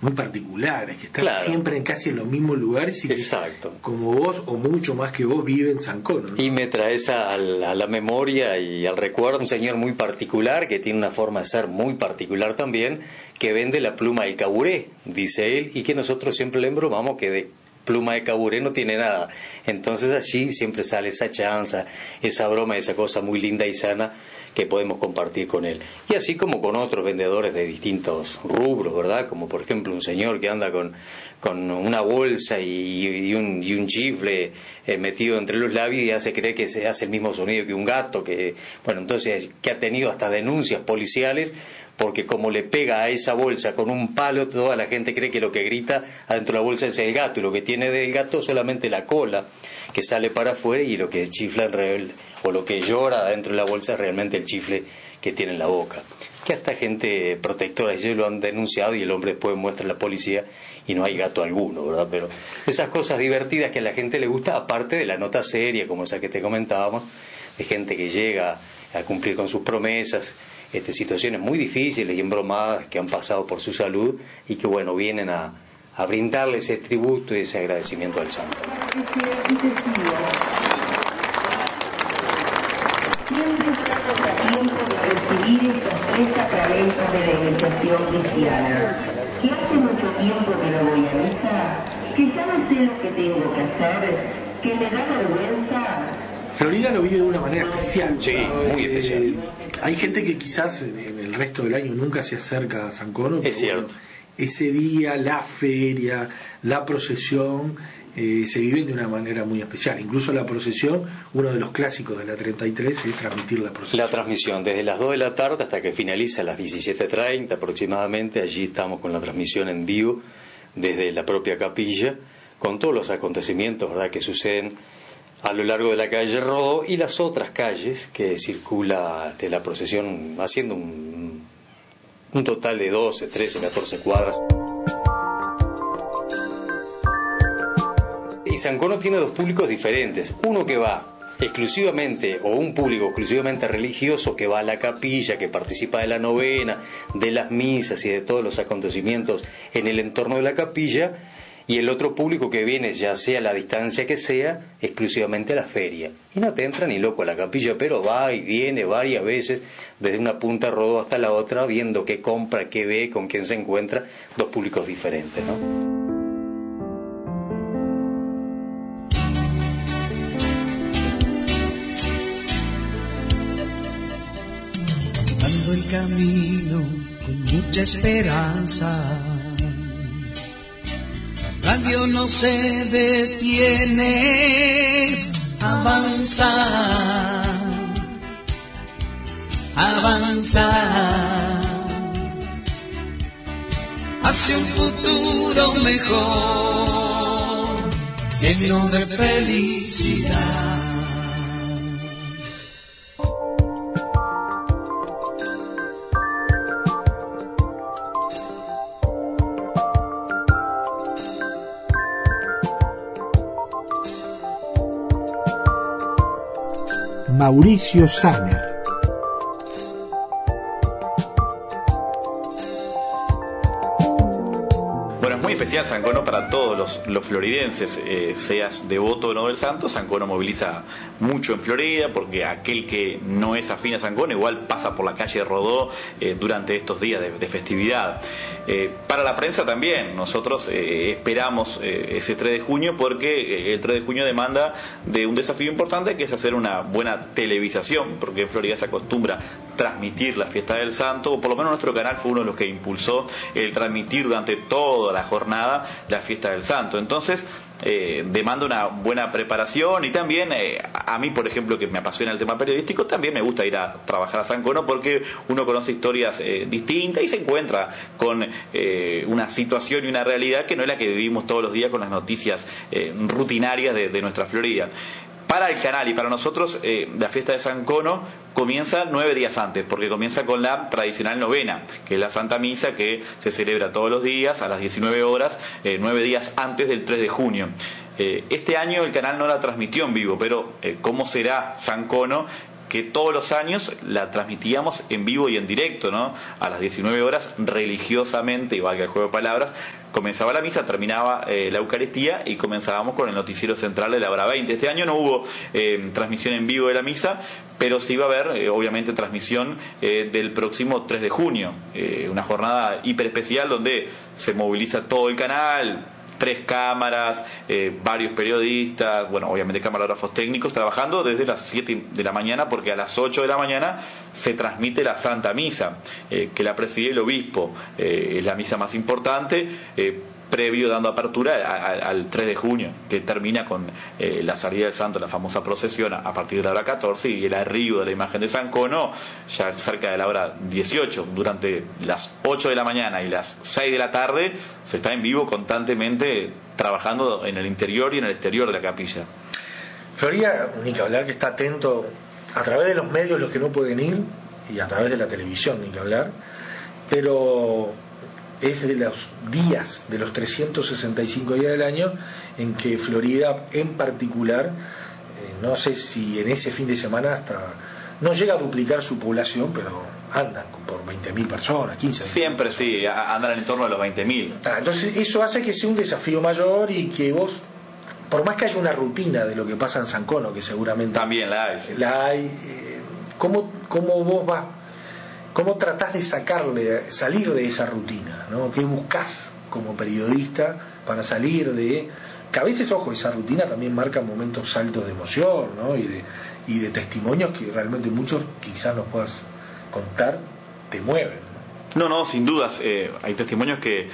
S1: muy particulares, que están
S13: Claro.
S1: siempre en casi en los mismos lugares y que,
S13: Exacto.
S1: como vos o mucho más que vos vive en San Cono. ¿no?
S13: Y me traes a la, a la memoria y al recuerdo un señor muy particular, que tiene una forma de ser muy particular también, que vende la pluma del caburé, dice él, y que nosotros siempre le embromamos que de pluma de caburé no tiene nada. Entonces allí siempre sale esa chanza, esa broma, esa cosa muy linda y sana que podemos compartir con él. Y así como con otros vendedores de distintos rubros, ¿verdad? Como por ejemplo un señor que anda con, con una bolsa y, y un, y un chifle eh, metido entre los labios y hace creer que se hace el mismo sonido que un gato, que, bueno, entonces, que ha tenido hasta denuncias policiales porque como le pega a esa bolsa con un palo, toda la gente cree que lo que grita adentro de la bolsa es el gato y lo que tiene del gato solamente la cola que sale para afuera y lo que chifla en o lo que llora dentro de la bolsa es realmente el chifle que tiene en la boca. Que hasta gente protectora, ellos lo han denunciado y el hombre después muestra a la policía y no hay gato alguno, ¿verdad? Pero esas cosas divertidas que a la gente le gusta, aparte de la nota seria, como esa que te comentábamos, de gente que llega a cumplir con sus promesas, este, situaciones muy difíciles y embromadas que han pasado por su salud y que, bueno, vienen a, a brindarle ese tributo y ese agradecimiento al santo.
S15: Que hace mucho tiempo que no voy a misa, que no sé lo que tengo que hacer, que me da vergüenza.
S1: Florida lo vive de una manera especial.
S13: Sí, muy
S1: Eh,
S13: especial.
S1: hay gente que quizás en el resto del año nunca se acerca a San Cono. pero
S13: Es cierto.
S1: bueno, ese día, la feria, la procesión, eh, se viven de una manera muy especial. Incluso la procesión, uno de los clásicos de la 33 es transmitir la procesión.
S13: La transmisión, desde las 2 de la tarde hasta que finaliza a las 17.30 aproximadamente, allí estamos con la transmisión en vivo desde la propia capilla, con todos los acontecimientos ¿verdad? que suceden a lo largo de la calle Rodó y las otras calles que circula este, la procesión haciendo un, total de 12, 13, 14 cuadras. Y San Cono tiene dos públicos diferentes. Uno que va exclusivamente, o un público exclusivamente religioso que va a la capilla, que participa de la novena, de las misas y de todos los acontecimientos en el entorno de la capilla, y el otro público que viene, ya sea la distancia que sea, exclusivamente a la feria. Y no te entra ni loco a la capilla, pero va y viene varias veces, desde una punta rodó hasta la otra, viendo qué compra, qué ve, con quién se encuentra, dos públicos diferentes, ¿no?
S16: Ando el camino con mucha esperanza. Radio no se detiene, avanza, avanza hacia un futuro mejor, lleno de felicidad.
S1: Mauricio Saner.
S17: Especial Sancono para todos los, floridenses, eh, seas devoto o no del santo, Sancono moviliza mucho en Florida porque aquel que no es afín a Sancono igual pasa por la calle Rodó eh, durante estos días de, festividad. Eh, para la prensa también, nosotros esperamos ese 3 de junio porque el 3 de junio demanda de un desafío importante que es hacer una buena televisación, porque en Florida se acostumbra transmitir la fiesta del santo, o por lo menos nuestro canal fue uno de los que impulsó el transmitir durante toda la jornada la fiesta del santo. Entonces, eh, demanda una buena preparación y también eh, a mí, por ejemplo, que me apasiona el tema periodístico, también me gusta ir a trabajar a San Cono porque uno conoce historias eh, distintas y se encuentra con una situación y una realidad que no es la que vivimos todos los días con las noticias rutinarias de, de nuestra Florida para el canal y para nosotros eh, la fiesta de San Cono comienza nueve días antes, porque comienza con la tradicional novena, que es la Santa Misa que se celebra todos los días a las 19 horas, eh, nueve días antes del 3 de junio. Eh, este año el canal no la transmitió en vivo, pero ¿cómo será San Cono? Que todos los años la transmitíamos en vivo y en directo, ¿no? A las 19 horas, religiosamente, igual que el juego de palabras, comenzaba la misa, terminaba eh, la Eucaristía y comenzábamos con el noticiero central de la hora 20. Este año no hubo eh, transmisión en vivo de la misa, pero sí va a haber, eh, obviamente, transmisión del próximo 3 de junio, una jornada hiper especial donde se moviliza todo el canal, tres cámaras, eh, varios periodistas, bueno, obviamente camarógrafos técnicos trabajando desde las 7 de la mañana porque a las 8 de la mañana se transmite la Santa Misa, eh, que la preside el obispo, eh, es la misa más importante previo dando apertura al, 3 de junio, que termina con eh, la salida del santo, la famosa procesión a partir de la hora 14 y el arribo de la imagen de San Cono ya cerca de la hora 18. Durante las 8 de la mañana y las 6 de la tarde se está en vivo constantemente trabajando en el interior y en el exterior de la capilla.
S1: Florida, ni que hablar que está atento a través de los medios los que no pueden ir y a través de la televisión, ni que hablar, pero es de los días, de los 365 días del año, en que Florida en particular, eh, no sé si en ese fin de semana hasta no llega a duplicar su población, pero andan por 20.000 personas, 15.
S17: Siempre sí, andan en torno a los 20.000.
S1: Ah, entonces eso hace que sea un desafío mayor y que vos, por más que haya una rutina de lo que pasa en San Cono, que seguramente...
S17: También la hay.
S1: La hay, eh, ¿cómo, ¿cómo vos vas ¿Cómo tratás de sacarle, salir de esa rutina? ¿no? ¿Qué buscas como periodista para salir de... Que a veces, ojo, esa rutina también marca momentos altos de emoción ¿no? y, de, testimonios que realmente muchos quizás nos puedas contar, te mueven.
S17: No, no, sin dudas. Eh, hay testimonios que,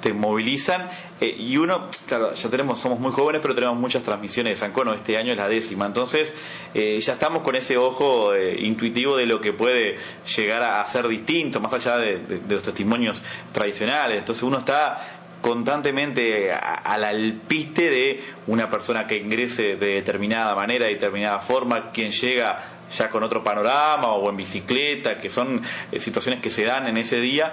S17: te movilizan eh, y uno, claro, ya tenemos, somos muy jóvenes, pero tenemos muchas transmisiones de San Cono, este año es la décima, entonces eh, ya estamos con ese ojo eh, intuitivo de lo que puede llegar a, ser distinto, más allá de, los testimonios tradicionales, entonces uno está constantemente al alpiste de una persona que ingrese de determinada manera, de determinada forma, quien llega ya con otro panorama o en bicicleta, que son situaciones que se dan en ese día,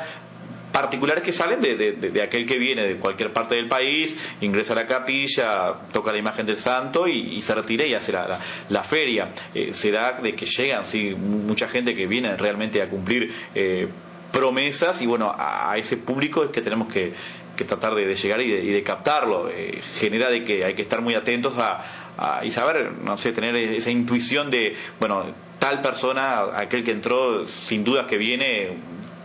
S17: particulares que salen de, aquel que viene de cualquier parte del país, ingresa a la capilla, toca la imagen del santo y, se retira y hace la, feria. Eh, se da de que llegan sí, mucha gente que viene realmente a cumplir eh, promesas y bueno, a, ese público es que tenemos que, tratar de, llegar y de, captarlo. Eh, genera de que hay que estar muy atentos a, y saber, no sé, tener esa intuición de, bueno, tal persona, aquel que entró, sin dudas que viene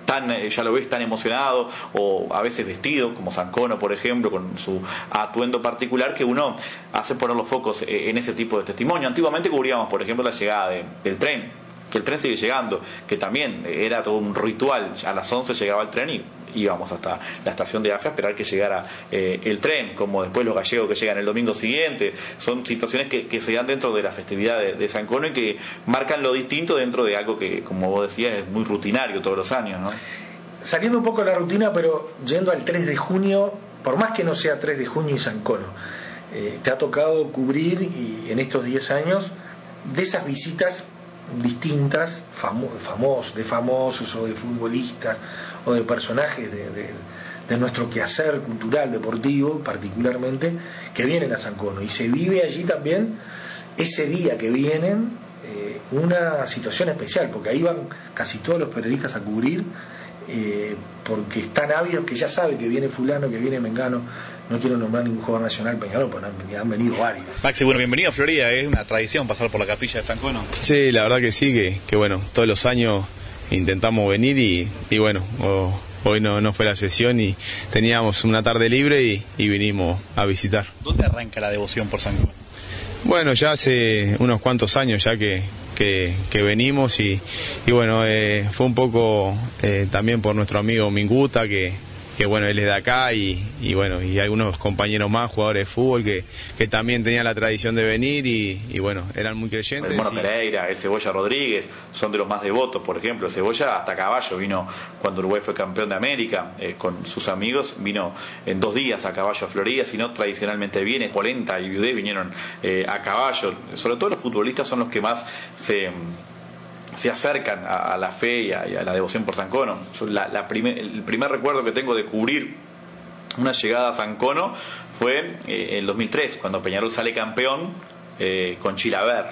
S17: tan, eh, ya lo ves tan emocionado o a veces vestido, como Sancono, por ejemplo, con su atuendo particular, que uno hace poner los focos eh, en ese tipo de testimonio. Antiguamente cubríamos, por ejemplo, la llegada del tren, que el tren sigue llegando, que también era todo un ritual. A las 11 llegaba el tren y íbamos hasta la estación de AFE a esperar que llegara eh, el tren, como después los gallegos que llegan el domingo siguiente. Son situaciones que, se dan dentro de la festividad de, San Cono y que marcan lo distinto dentro de algo que, como vos decías, es muy rutinario todos los años. ¿no?
S1: Saliendo un poco de la rutina, pero yendo al 3 de junio, por más que no sea 3 de junio y San Cono, eh, te ha tocado cubrir y en estos 10 años de esas visitas distintas, famosos, de famosos o de futbolistas o de personajes de, nuestro quehacer cultural, deportivo particularmente, que vienen a San Cono. Y se vive allí también ese día que vienen, eh, una situación especial, porque ahí van casi todos los periodistas a cubrir, eh, porque están ávidos que ya saben que viene fulano, que viene Mengano, no quiero nombrar ningún jugador nacional Peñarol, pero han, han venido varios.
S18: Maxi, bueno, bienvenido a Florida, es una tradición pasar por la capilla de San Cono.
S19: Sí, la verdad que sí, que, que bueno, todos los años intentamos venir y, y bueno, hoy no, no fue la sesión y teníamos una tarde libre y, y vinimos a visitar.
S18: ¿Dónde arranca la devoción por San Cono?
S19: Bueno, ya hace unos cuantos años ya que, que, que venimos y, y bueno, eh, fue un poco eh, también por nuestro amigo Minguta que, que bueno, él es de acá y, y bueno, y algunos compañeros más, jugadores de fútbol que, que también tenían la tradición de venir y, y bueno, eran muy creyentes.
S17: El Mono
S19: y-
S17: Pereira, el Cebolla Rodríguez, son de los más devotos, por ejemplo. Cebolla hasta caballo vino cuando Uruguay fue campeón de América eh, con sus amigos, vino en dos días a caballo a Florida, si no tradicionalmente viene, Polenta y Viudé vinieron eh, a caballo. Sobre todo los futbolistas son los que más se se acercan a, a la fe y a, la devoción por San Cono. Yo la- la primer- el primer recuerdo que tengo de cubrir una llegada a San Cono fue eh, el 2003, cuando Peñarol sale campeón eh, con Chilaver.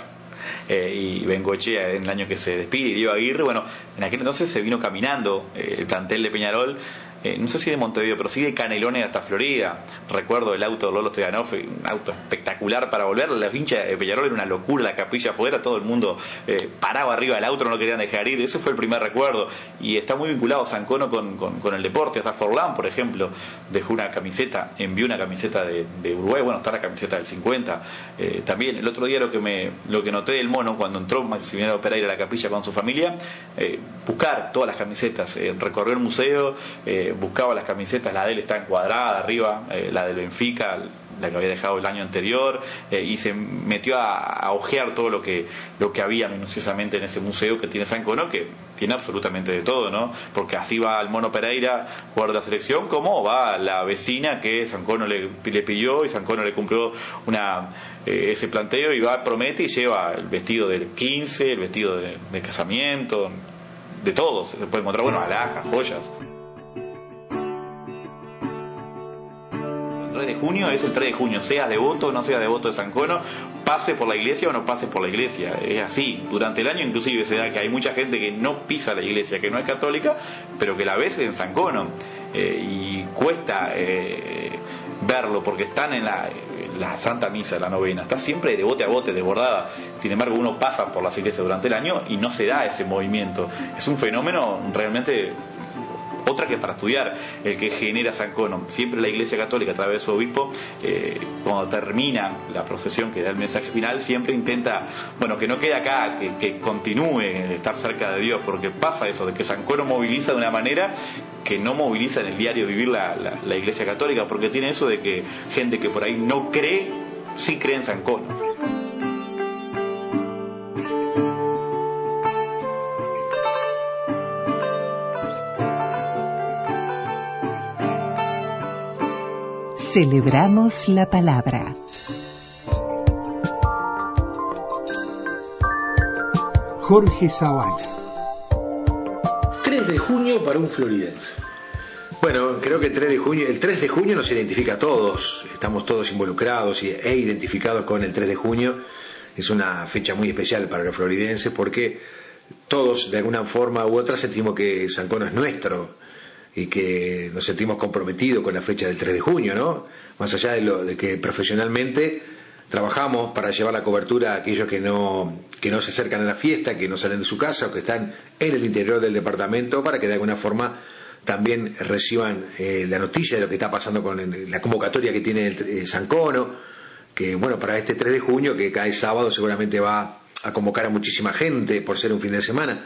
S17: eh, y Bengoechea en el año que se despide y Diego Aguirre, bueno, en aquel entonces se vino caminando eh, el plantel de Peñarol, eh, no sé si de Montevideo, pero sí de Canelones hasta Florida. Recuerdo el auto de Lolo Stoyanov, un auto espectacular para volver. La hincha de Peñarol era una locura, la capilla afuera, todo el mundo eh, paraba arriba del auto, no lo querían dejar ir. Ese fue el primer recuerdo. Y está muy vinculado Sancono con, con, con el deporte. Hasta Forlán, por ejemplo, dejó una camiseta, envió una camiseta de, Uruguay. Bueno, está la camiseta del 50. Eh, también el otro día lo que me lo que noté del mono cuando entró Maximiliano Pereira a la capilla con su familia, buscar todas las camisetas, recorrió el museo, buscaba las camisetas, la de él está encuadrada arriba, eh, la del Benfica, la que había dejado el año anterior, eh, y se metió a, a ojear todo lo que, lo que había minuciosamente en ese museo que tiene San Cono, que tiene absolutamente de todo, ¿no? Porque así va el Mono Pereira, jugador de la selección, como va la vecina que San Cono le, le pidió y San Cono le cumplió una eh, ese planteo y va, promete y lleva el vestido del 15, el vestido de, de casamiento, de todos. Se puede encontrar, bueno, alhajas, joyas. 3 de junio es el 3 de junio, seas devoto o no seas devoto de San Cono, pase por la iglesia o no pase por la iglesia. Es así. Durante el año inclusive se da que hay mucha gente que no pisa la iglesia, que no es católica, pero que la ves en San Cono. Eh, y cuesta eh, verlo porque están en la, la Santa Misa, la novena. Está siempre de bote a bote, desbordada. Sin embargo, uno pasa por las iglesias durante el año y no se da ese movimiento. Es un fenómeno realmente otra que para estudiar el que genera San Cono. Siempre la Iglesia Católica, a través de su obispo, eh, cuando termina la procesión que da el mensaje final, siempre intenta, bueno, que no quede acá, que, que continúe estar cerca de Dios, porque pasa eso, de que San Cono moviliza de una manera que no moviliza en el diario vivir la, la- la Iglesia Católica, porque tiene eso de que gente que por ahí no cree, sí cree en San Cono.
S3: Celebramos la palabra.
S20: Jorge Zavala.
S1: 3 de junio para un floridense.
S21: Bueno, creo que el 3 de junio, el 3 de junio nos identifica a todos, estamos todos involucrados y- e identificados con el 3 de junio. Es una fecha muy especial para los floridenses porque todos de alguna forma u otra sentimos que San Cono es nuestro y que nos sentimos comprometidos con la fecha del 3 de junio, ¿no? Más allá de, lo, de que profesionalmente trabajamos para llevar la cobertura a aquellos que no, que no se acercan a la fiesta, que no salen de su casa o que están en el interior del departamento para que de alguna forma también reciban eh, la noticia de lo que está pasando con la convocatoria que tiene el, eh, San Cono, que bueno, para este 3 de junio, que cae sábado, seguramente va a convocar a muchísima gente por ser un fin de semana.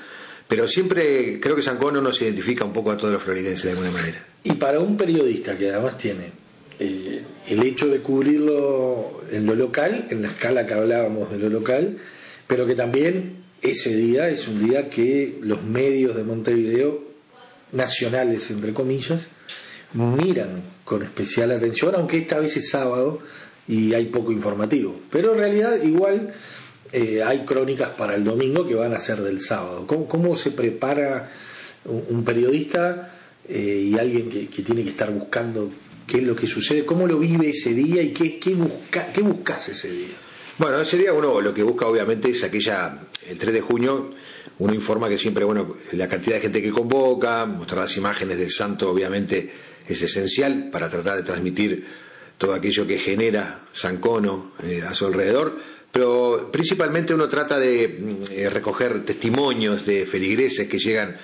S21: Pero siempre creo que San Cono nos identifica un poco a todos los floridenses de alguna manera.
S1: Y para un periodista que además tiene eh, el hecho de cubrirlo en lo local, en la escala que hablábamos de lo local, pero que también ese día es un día que los medios de Montevideo, nacionales entre comillas, miran con especial atención, aunque esta vez es sábado y hay poco informativo. Pero en realidad igual eh, hay crónicas para el domingo que van a ser del sábado. ¿Cómo, se prepara un, periodista eh, y alguien que, que tiene que estar buscando qué es lo que sucede, cómo lo vive ese día y qué, qué, busca, qué buscas ese día?
S21: Bueno, ese día uno lo que busca obviamente es aquella, el 3 de junio, uno informa que siempre, bueno, la cantidad de gente que convoca, mostrar las imágenes del santo obviamente es esencial para tratar de transmitir todo aquello que genera Sancono eh, a su alrededor, pero principalmente uno trata de mm, eh, recoger testimonios de feligreses que llegan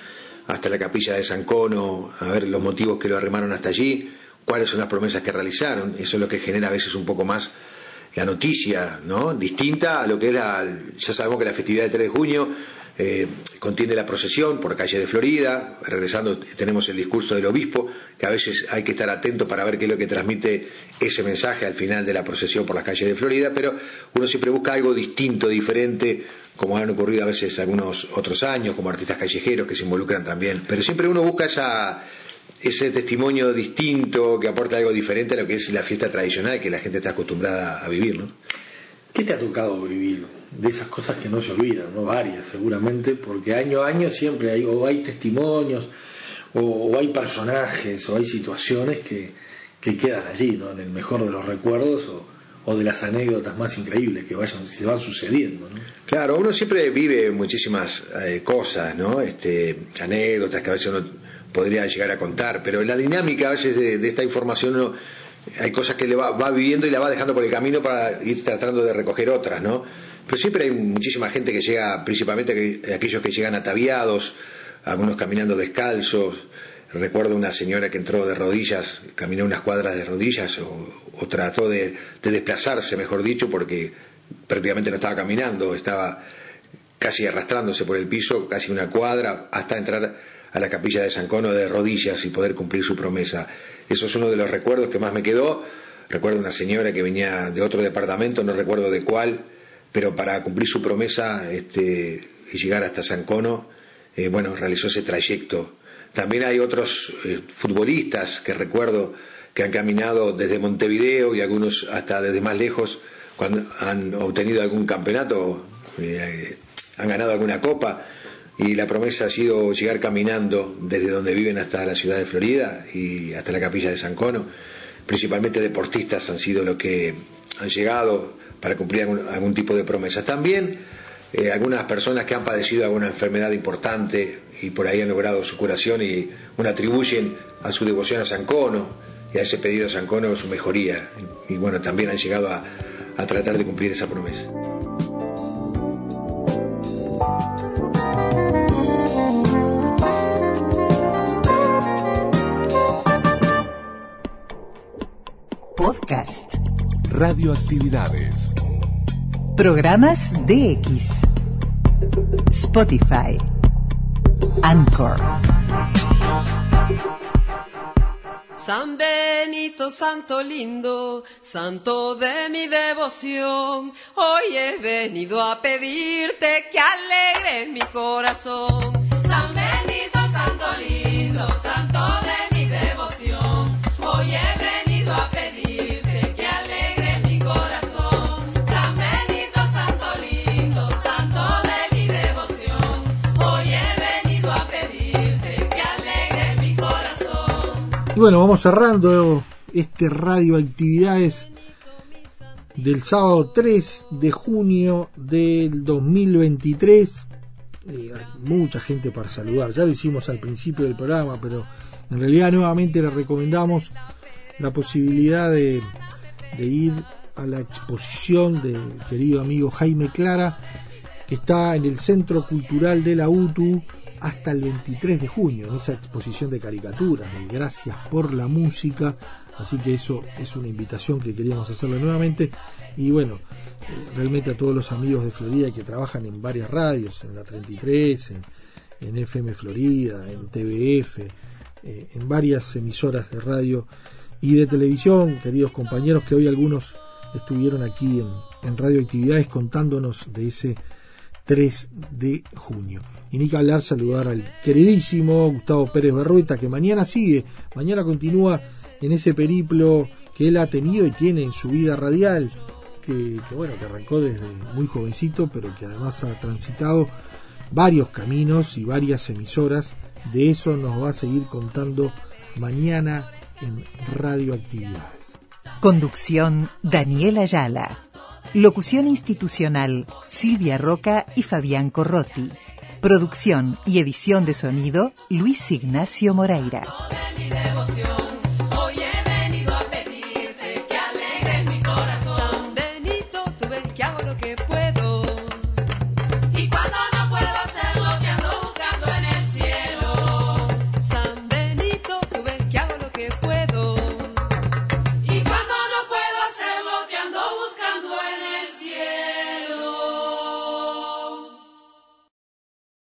S21: hasta la capilla de Sancono, a ver los motivos que lo arrimaron hasta allí, cuáles son las promesas que realizaron, eso es lo que genera a veces un poco más la noticia, ¿no? Distinta a lo que era, ya sabemos que la festividad del 3 de junio eh, contiene la procesión por calle de Florida, regresando tenemos el discurso del obispo, que a veces hay que estar atento para ver qué es lo que transmite ese mensaje al final de la procesión por las calles de Florida, pero uno siempre busca algo distinto, diferente, como han ocurrido a veces algunos otros años, como artistas callejeros que se involucran también, pero siempre uno busca esa, ese testimonio distinto que aporta algo diferente a lo que es la fiesta tradicional que la gente está acostumbrada a vivir, ¿no?
S22: ¿Qué te ha tocado vivir de esas cosas que no se olvidan, no varias seguramente, porque año a año siempre hay o hay testimonios o, hay personajes o hay situaciones que, que, quedan allí, ¿no? En el mejor de los recuerdos o, o de las anécdotas más increíbles que vayan se van sucediendo, ¿no?
S21: Claro, uno siempre vive muchísimas eh, cosas, ¿no? Este, anécdotas que a veces uno podría llegar a contar, pero la dinámica a veces de, de esta información uno hay cosas que le va, va, viviendo y la va dejando por el camino para ir tratando de recoger otras, ¿no? Pero siempre hay muchísima gente que llega, principalmente aquellos que llegan ataviados, algunos caminando descalzos. Recuerdo una señora que entró de rodillas, caminó unas cuadras de rodillas o, trató de, de, desplazarse, mejor dicho, porque prácticamente no estaba caminando, estaba casi arrastrándose por el piso, casi una cuadra, hasta entrar a la capilla de San Cono de rodillas y poder cumplir su promesa. Eso es uno de los recuerdos que más me quedó. Recuerdo una señora que venía de otro departamento, no recuerdo de cuál, pero para cumplir su promesa este, y llegar hasta San Cono, eh, bueno, realizó ese trayecto. También hay otros eh, futbolistas que recuerdo que han caminado desde Montevideo y algunos hasta desde más lejos cuando han obtenido algún campeonato, eh, han ganado alguna copa y la promesa ha sido llegar caminando desde donde viven hasta la ciudad de Florida y hasta la capilla de San Cono. Principalmente deportistas han sido los que han llegado para cumplir algún, tipo de promesas. También eh, algunas personas que han padecido alguna enfermedad importante y por ahí han logrado su curación y una atribuyen a su devoción a San Cono y a ese pedido a San Cono su mejoría. Y, bueno, también han llegado a tratar de cumplir esa promesa.
S3: Podcast.
S4: Radioactividades.
S3: Programas DX. Spotify. Anchor.
S23: San Benito, santo lindo, santo de mi devoción, hoy he venido a pedirte que alegres mi corazón. San Benito, santo lindo, santo de
S1: Y bueno, vamos cerrando este radioactividades del sábado 3 de junio del 2023. Eh, hay mucha gente para saludar, ya lo hicimos al principio del programa, pero en realidad nuevamente les recomendamos la posibilidad de, de ir a la exposición del querido amigo Jaime Clara, que está en el Centro Cultural de la UTU hasta el 23 de junio, en esa exposición de caricaturas, de Gracias por la Música. Así que eso es una invitación que queríamos hacerle nuevamente. Y bueno, eh, realmente a todos los amigos de Florida que trabajan en varias radios, en la 33, en, en FM Florida, en TVF, eh, en varias emisoras de radio y de televisión, queridos compañeros, que hoy algunos estuvieron aquí en, en Radioactividades contándonos de ese 3 de junio. Y ni que hablar, saludar al queridísimo Gustavo Pérez Berrueta, que mañana sigue, mañana continúa en ese periplo que él ha tenido y tiene en su vida radial, que, bueno, que arrancó desde muy jovencito, pero que además ha transitado varios caminos y varias emisoras. De eso nos va a seguir contando mañana en Radioactividades.
S3: Conducción Daniel Ayala. Locución institucional, Silvia Roca y Fabián Corrotti. Producción y edición de sonido, Luis Ignacio Moreira.